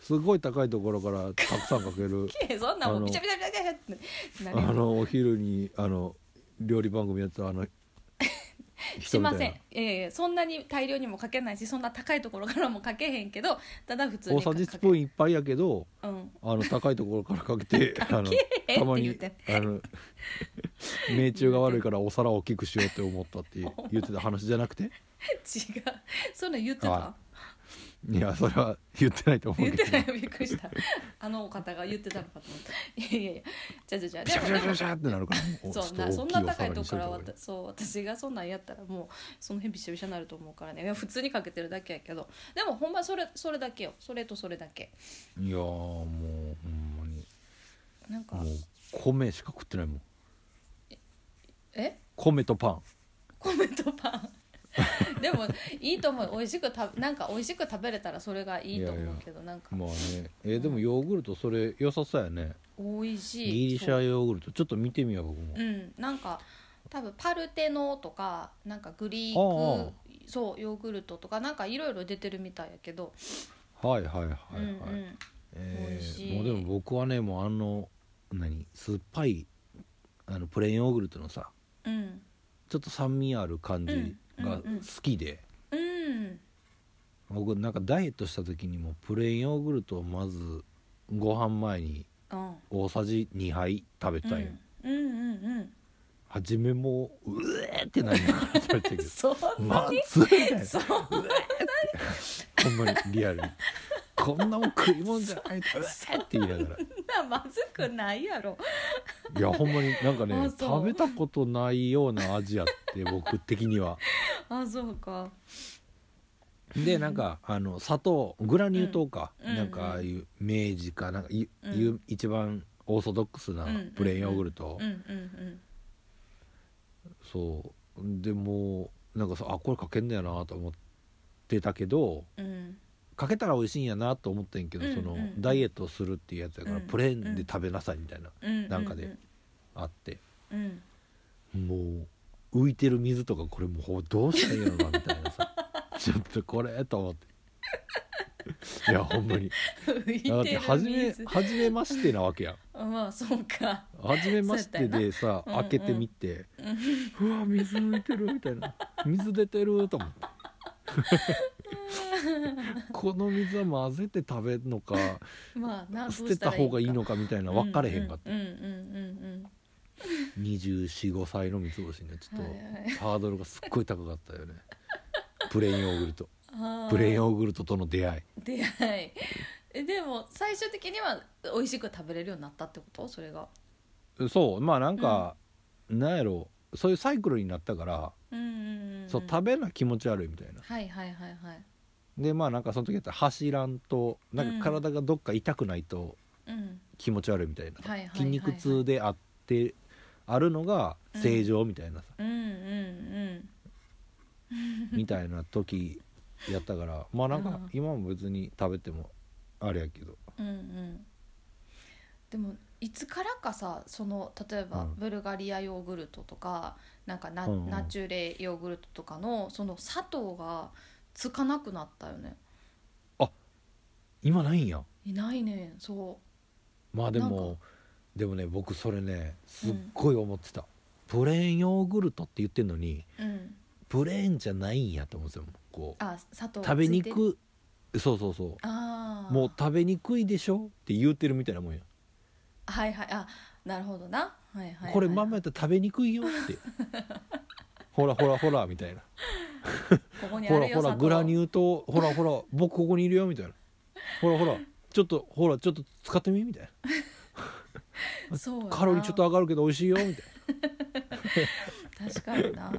すごい高いところからたくさんかける。そんなんもあのうビチャビチャビチャビチャって。なあのお昼にあの料理番組やってたあのしません。ええそんなに大量にもかけないしそんな高いところからもかけへんけどただ普通に大さじスプーンいっぱいやけどンうん。あの高いところからかけて あのたまにって言って。あの 命中が悪いからお皿を大きくしようって思ったって言ってた話じゃなくて？違う。そんなん言ってた？はいやそれは言ってないと思うけど。言ってないよびっくりした。あのお方が言ってたのかと。思ったいやいやいやじゃあじゃあビシャビシャビシャビシャってなるからそうなそんな高いとこからわたそう私がそんなんやったらもうその辺びしゃびしゃになると思うからね。いや普通にかけてるだけやけど。でもほんまそれそれだけよ。それとそれだけ。いやーもうほんまに。なんかもう米しか食ってないもん。え？米とパン。米とパン でもいいと思う。美味しくたなんか美味しく食べれたらそれがいいと思うけどなんか。まあね。えーでもヨーグルトそれ良さそうやね。美味しい。ギリシャヨーグルト。ちょっと見てみよう僕も。そう。うん。なんか多分パルテノとかなんかグリあークそうヨーグルトとかなんかいろいろ出てるみたいやけど、はいはいはいはい、うんうんえ美味しいーもうでも僕はねもうあの何？酸っぱいあのプレーンヨーグルトのさうん。ちょっと酸味ある感じ、うんが好きで、うん。僕なんかダイエットした時にもプレーンヨーグルトをまずご飯前にうん大さじ2杯食べたんよ、うんうんうん。初めもううえーってなりながら食べてたけど。そんなに？まずいみたいな。ほんまにリアルにこんなもん食い物じゃない。とうえーって言いながら。なまずくないやろ。いやほんまになんかねあそう。食べたことないような味やって僕的には。あそうか。でなんかあの砂糖グラニュー糖か、うん。なんかああいう明治かなんかい、うん。いう一番オーソドックスなうん。プレーンヨーグルト、うんうんそう。でもうなんかさあこれかけんねやなと思ってたけどうんうんかけたら美味しいんやなと思ってんけど、うんそのうんダイエットするっていうやつやから、うんプレーンで食べなさいみたいな、うんなんかであって。うん。もう浮いてる水とかこれもうほどうしたらいいのなみたいなさ。ちょっとこれと思って。いやほんまに。だって初め水初めましてなわけやん。まあそうか。初めましてでさ開けてみて、うわ水浮いてるみたいな。水出てると思ってこの水は混ぜて食べるのかまあな捨てた方がいいのかみたいな分かれへんかった。うんうんうん245歳の三つ星ねちょっとハードルがすっごい高かったよね。プレーンヨーグルト。プレーンヨーグルトとの出会い。出会い。えでも最終的には美味しく食べれるようになったってこと？それが。そう。まあなんか、なんやろそういうサイクルになったから、うんうんうんそう食べな気持ち悪いみたいな。はいはいはいはい。でまあなんかその時やったら走らんとなんか体がどっか痛くないとうん。気持ち悪いみたいな、筋肉痛であってあるのが正常みたいな。さ、うんうんみたいな時やったからまあなんかうん。今も別に食べてもあれやけど。うんうんうん。でもいつからかさその例えばうん。ブルガリアヨーグルトとかなんかナ,、うんうん。ナチュレヨーグルトとかのその砂糖がつかなくなったよね。今ないんや。いないね。んそまあでなんもでもね僕それねすっごい思ってた、プレーンヨーグルトって言ってんのにううん。プレーンじゃないんやと思うんですよこう。あ砂糖が食べについ。てるくそうそうそう。ああもう食べにくいでしょって言うてるみたいなもんや、はいはい。あなるほどな。はいはいはい。これまんまやったら食べにくいよって。ほらほらほらみたいな。ここにほらほらグラニュー糖。ほらほら僕ここにいるよみたいな。ほらほらちょっとほらちょっと使ってみみたい そうカロリーちょっと上がるけど美味しいよみたい確かにな。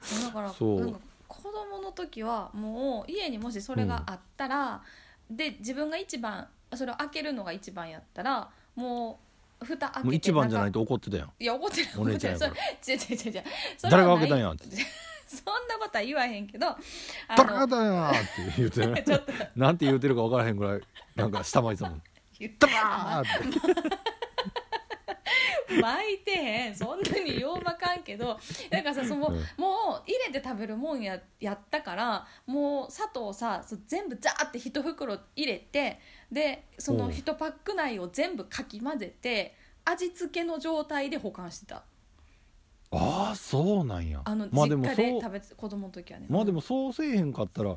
そうだからそう。なんか子供の時はもう家にもしそれがあったら、で自分が一番それを開けるのが一番やったらもう蓋開けもう一番じゃないとと怒ってたやん。いや怒ってないお姉ちゃんやから。違う違う違う違う。それ誰が開けたんやって。そんなことは言わへんけどあ誰が開けたんやって言うてね。ちょっと。なんて言うてるか分からへんぐらいなんか下巻いてたもん。言ってダバーって 巻いてへん。そんなによう巻かんけどだからさその、うん。もう入れて食べるもんややったからもう砂糖をさ全部ザーって一袋入れてでそのうん。一パック内を全部かき混ぜて味付けの状態で保管してた。ああそうなんや。あのま実家で食べて子供の時はね。まあでもそうせえへんかったら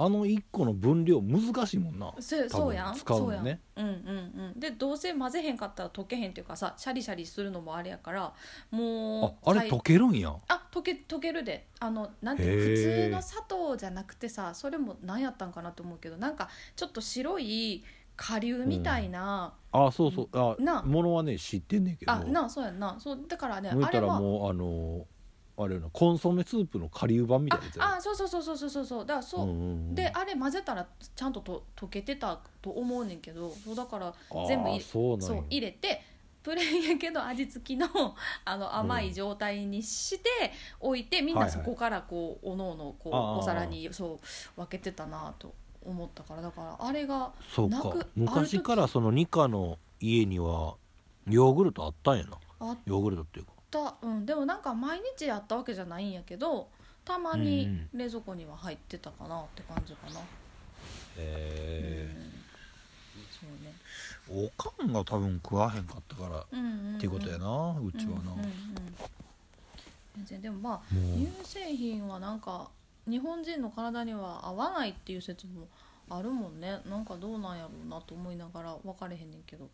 あの1個の分量難しいもんな。そうそうやん。使うのね。そうやん。うんうんうん。でどうせ混ぜへんかったら溶けへんっていうかさシャリシャリするのもあれやからもうああれ溶けるんや。あ溶け溶けるで。あのなんてへー。普通の砂糖じゃなくてさそれも何やったんかなと思うけどなんかちょっと白い顆粒みたいな、あそうそう。あな。ものはね知ってんねんけど。あなあそうやんな。そうだからねあれはらもうあのあれよなコンソメスープの顆粒版みたいなやつやああそうそうそうそうそうそう。だからそう、うんうんうん。であれ混ぜたらちゃんとと溶けてたと思うねんけどそうだからあー全部入れそうなんや。そう入れてプレーンやけど味付きの あの甘い状態にして置いて、みんははいない。そこからこうおのおのこうあー。お皿にそう分けてたなと思ったから。だからあれがそうか。昔からそのニカの家にはヨーグルトあったんやな。あっヨーグルトっていうかた、うん、でもなんか毎日やったわけじゃないんやけどたまうんうにん。冷蔵庫には入ってたかなって感じかな、へうん。そうね。えおかんが多分食わへんかったからっうんうんうん。ていうことやなうちはな。うんうんうん。全然でもまあもう。乳製品はなんか日本人の体には合わないっていう説もあるもんね。なんかどうなんやろうなと思いながら分かれへんねんけど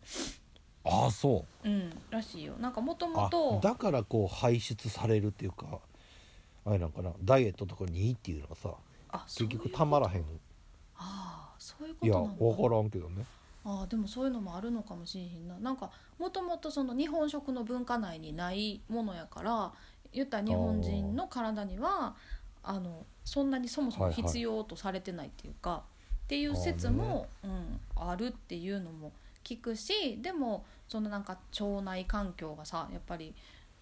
ああそう。うんらしいよ。なんかもともあとだからこう排出されるっていうかあれなんかなダイエットとかにいいっていうのはさ結局たまらへん。ああそういうこいやとなの分からんけどね。ああでもそういうのもあるのかもしれへんな。なんかもともとその日本食の文化内にないものやから言ったら日本人の体にはあのそんなにそもそもはいはい。必要とされてないっていうか、っていう説もあ,、うん、あるっていうのも聞くしでもそのなんか腸内環境がさやっぱり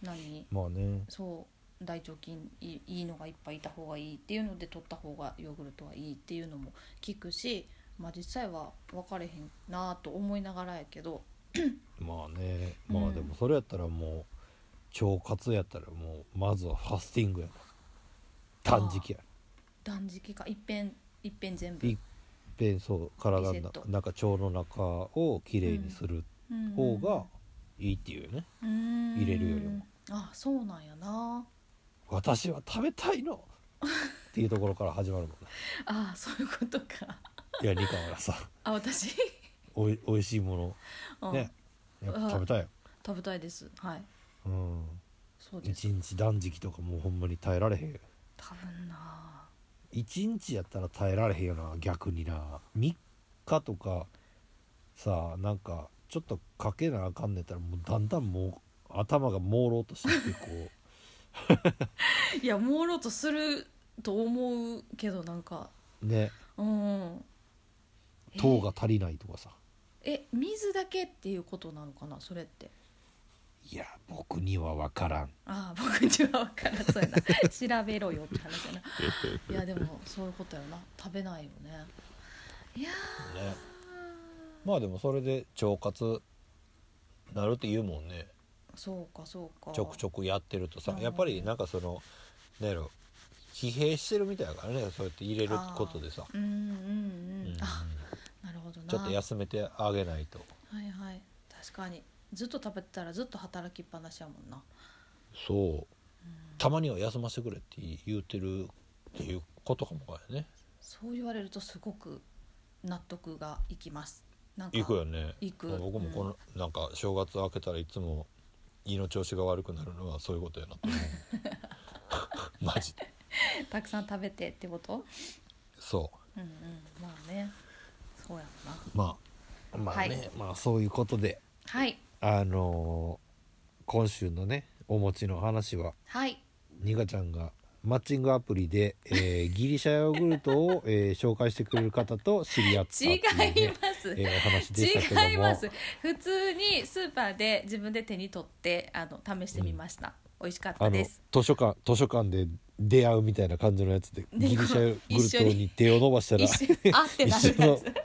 何？まあね。そう大腸菌いいいのがいっぱいいた方がいいっていうので取った方がヨーグルトはいいっていうのも聞くし、まあ、実際は分かれへんなと思いながらやけど。まあね。うん。まあでもそれやったらもう腸活やったらもうまずはファスティングやな。断食や。断食か。いっぺんいっぺん全部。いっぺんそう体の中腸の中をきれいにする方がいいっていうね、入入れるよりも。あそうなんやな。私は食べたいの。っていうところから始まるもんね。あそういうことか。いやリカはさ。あ私、おいおいしいもうん。のね食べたいよ、食べたいです。はい。うん。そうです。一日断食とかもうほんまに耐えられへんよ。多分な。一日やったら耐えられへんよな逆にな。3日とかさなんかちょっとかけなあかんねったらもうだんだんもう頭が朦朧としてきてこ いや朦朧とすると思うけどなんか。うね。うん。糖が足りないとかさ。え水だけっていうことなのかなそれって。いや僕には分からん。ああ僕には分からん。そうやな。調べろよって話やな。いやでもそういうことやな。食べないよね。いやねまあでもそれで腸活なるって言うもんね。ーそうかそうか。ちょくちょくやってるとさうん。やっぱりなんかそのなんやろ疲弊してるみたいだからねそうやって入れることでさ、うんうんうん、うん。あなるほどな。ちょっと休めてあげないと。はいはい。確かに。ずっと食べてたらずっと働きっぱなしやもんな。そう。たまには休ませてくれって言うてるっていうことかもわかね。そう言われるとすごく納得がいきます行くよね。行く。まあ僕もこの、なんか正月明けたらいつも胃の調子が悪くなるのはそういうことやなと思う。マジで。たくさん食べてってこと？そう。うんうん。まあね。そうやろな。まあ。まあね、はい。まあそういうことで。はい。あのー今週のねお餅の話ははい。ニカちゃんがマッチングアプリで、えーギリシャヨーグルトを、えー紹介してくれる方と知り合ったって違います、えーお話でしたけども。違います。普通にスーパーで自分で手に取ってあの試してみました、美味しかったです。図書館図書館で出会うみたいな感じのやつででギリシャヨーグルトに手を伸ばしたら一緒あってな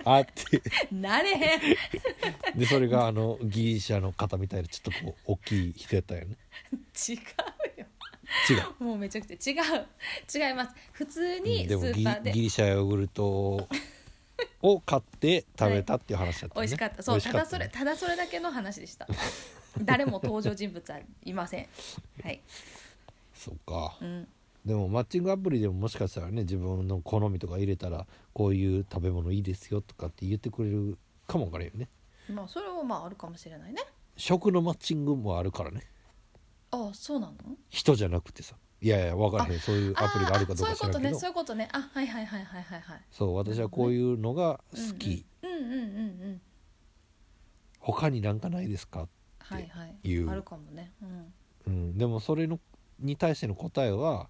あって。なれへん。でそれがあのギリシャの方みたいなちょっとこう大きい人やったよね。違うよ違う。もうめちゃくちゃ。違う。違います。普通うんにスーパーで。ギリシャヨーグルトを買って食べたっていう話だったよね、美味しかった。そうただそれただそれだけの話でした。誰も登場人物はいません。はい。そうか。うん。でもマッチングアプリでももしかしたらね自分の好みとか入れたらこういう食べ物いいですよとかって言ってくれるかもわからんよね。まあそれもまああるかもしれないね。食のマッチングもあるからねあそうなの？人じゃなくてさ。いやいや分からへん。そういうアプリがあるかどうか知らんけど。そういうことねそういうことね。あはいはいはいはいはいはい。そう私はこういうのが好き、うんうんうんうんうん。他になんかないですか、はいはい。いう。あるかもね。うん。うん、でもそれのに対しての答えは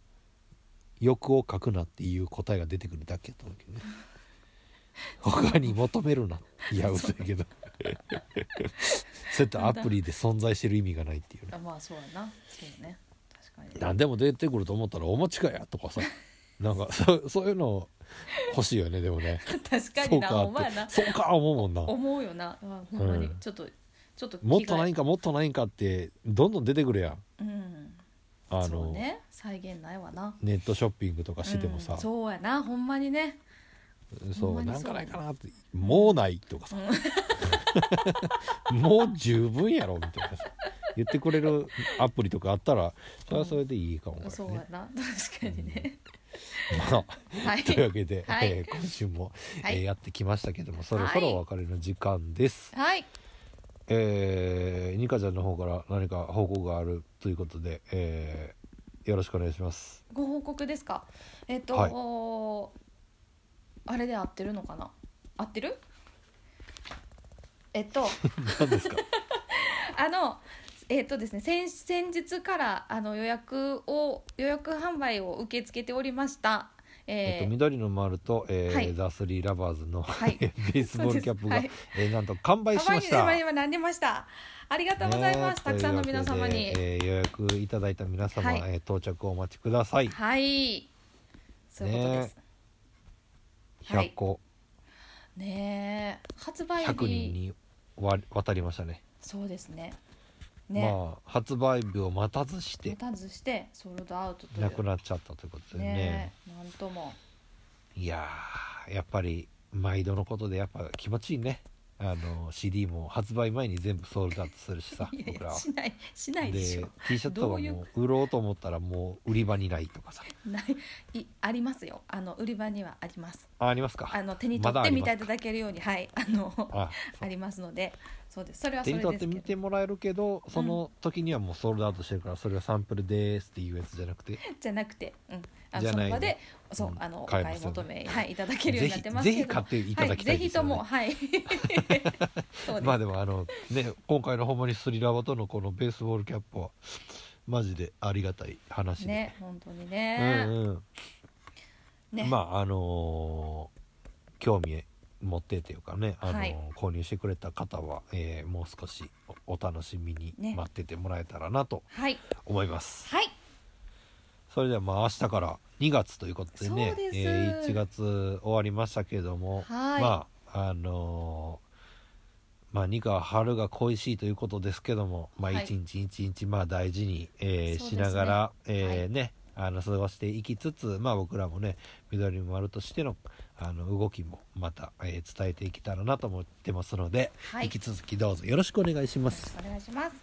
欲を書くなっていう答えが出てくるだけやと思うけどね。他に求めるないや嘘やけどそうやってアプリで存在してる意味がないっていうね。あまあそうやな。そうね。確かに。ね何でも出てくると思ったらお餅かやとかさ。なんかそうそういうの欲しいよねでもね。確かになそうかっお前な。てそうか思うもんな。思うよな。あほんまに。うんちょっとちょっともっとないんかかもっとないんかってどんどん出てくるやん。うん。あのそうね。再現ないわな。ネットショッピングとかしてもさ、うん。そうやな。ほんまにね。そうほんまなんかにそうやなないかなって。もうないとかさ、もう十分やろみたいな。さ言ってくれるアプリとかあったらそれはそれでいいかもわからんね。そうやな。確かにね。まあはい。というわけで、はい。えー今週も、はい。えーやってきましたけどもそろそろお別れの時間です、はい。えー、ニカちゃんの方から何か報告があるということで、えーよろしくお願いします。ご報告ですか？えっ、と、はい。おあれで合ってるのかな？合ってる？えっと何ですか？あのえっ、とですね先先日からあの予約を予約販売を受け付けておりました。えっと、えー緑の丸と、えーはい。ザ・スリー・ラバーズの、はい。ベースボールキャップが、そうです。えーなんと完売しました。今今何出ました？ありがとうございます、ねたくさんの皆様に。えー予約いただいた皆様、はい。えー到着をお待ちください。はい。そういうことです。はい。100個、ねえ発売100人日にわ渡りましたね。そうですねね、まあ発売日を待たずして待たずしてソールドアウトなくなっちゃったということでね。ねえなんともいやーやっぱり毎度のことでやっぱ気持ちいいね。あの CD も発売前に全部ソールドアウトするしさいやい僕らは。やしないしないでしでょ T シャツとかどういうも売ろうと思ったらもう売り場にないとかさ。ないいありますよ。あの売り場にはあります。あありますか。あの手にま取ってみていただけるようにはいあのあ ありますのでそうです。それはそ手に取ってれですけど見てもらえるけどその時にはもうソールドアウトしてるからそれはサンプルですっていうやつじゃなくて。じゃなくて、うん、あじゃないののその場でそう、うん。あのお買えますよね求め、はい、い。ただけるようになってますぜひぜひ買っていただきたいはい、ぜひともはい。そうです、まあでもあのね今回のほんまにスリラバとのこのベースボールキャップはマジでありがたい話で、ね本当にうね,、んうん。ね。まああのー興味持ってというかね、あのーはい。購入してくれた方は、えーもう少しおお楽しみにね。待っててもらえたらなとはい。思います、はい。それではまあ明日から2月ということでねです。えー1月終わりましたけれども、はい。まああのーまあ二課は春が恋しいということですけども、まあはい。一日一日まあ大事に、えーしながら、えーはい。ねあの過ごしていきつつまあ僕らもね緑丸としてのあの動きもまた、えー伝えていけたらなと思ってますので、はい。引き続きどうぞよろしくお願いします。お願いします。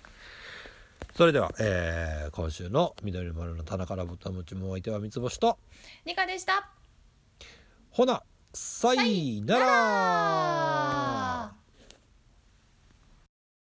それでは、えー今週の緑丸の棚からぼたもちもお相手は三つ星とニカでした。ほなさいなら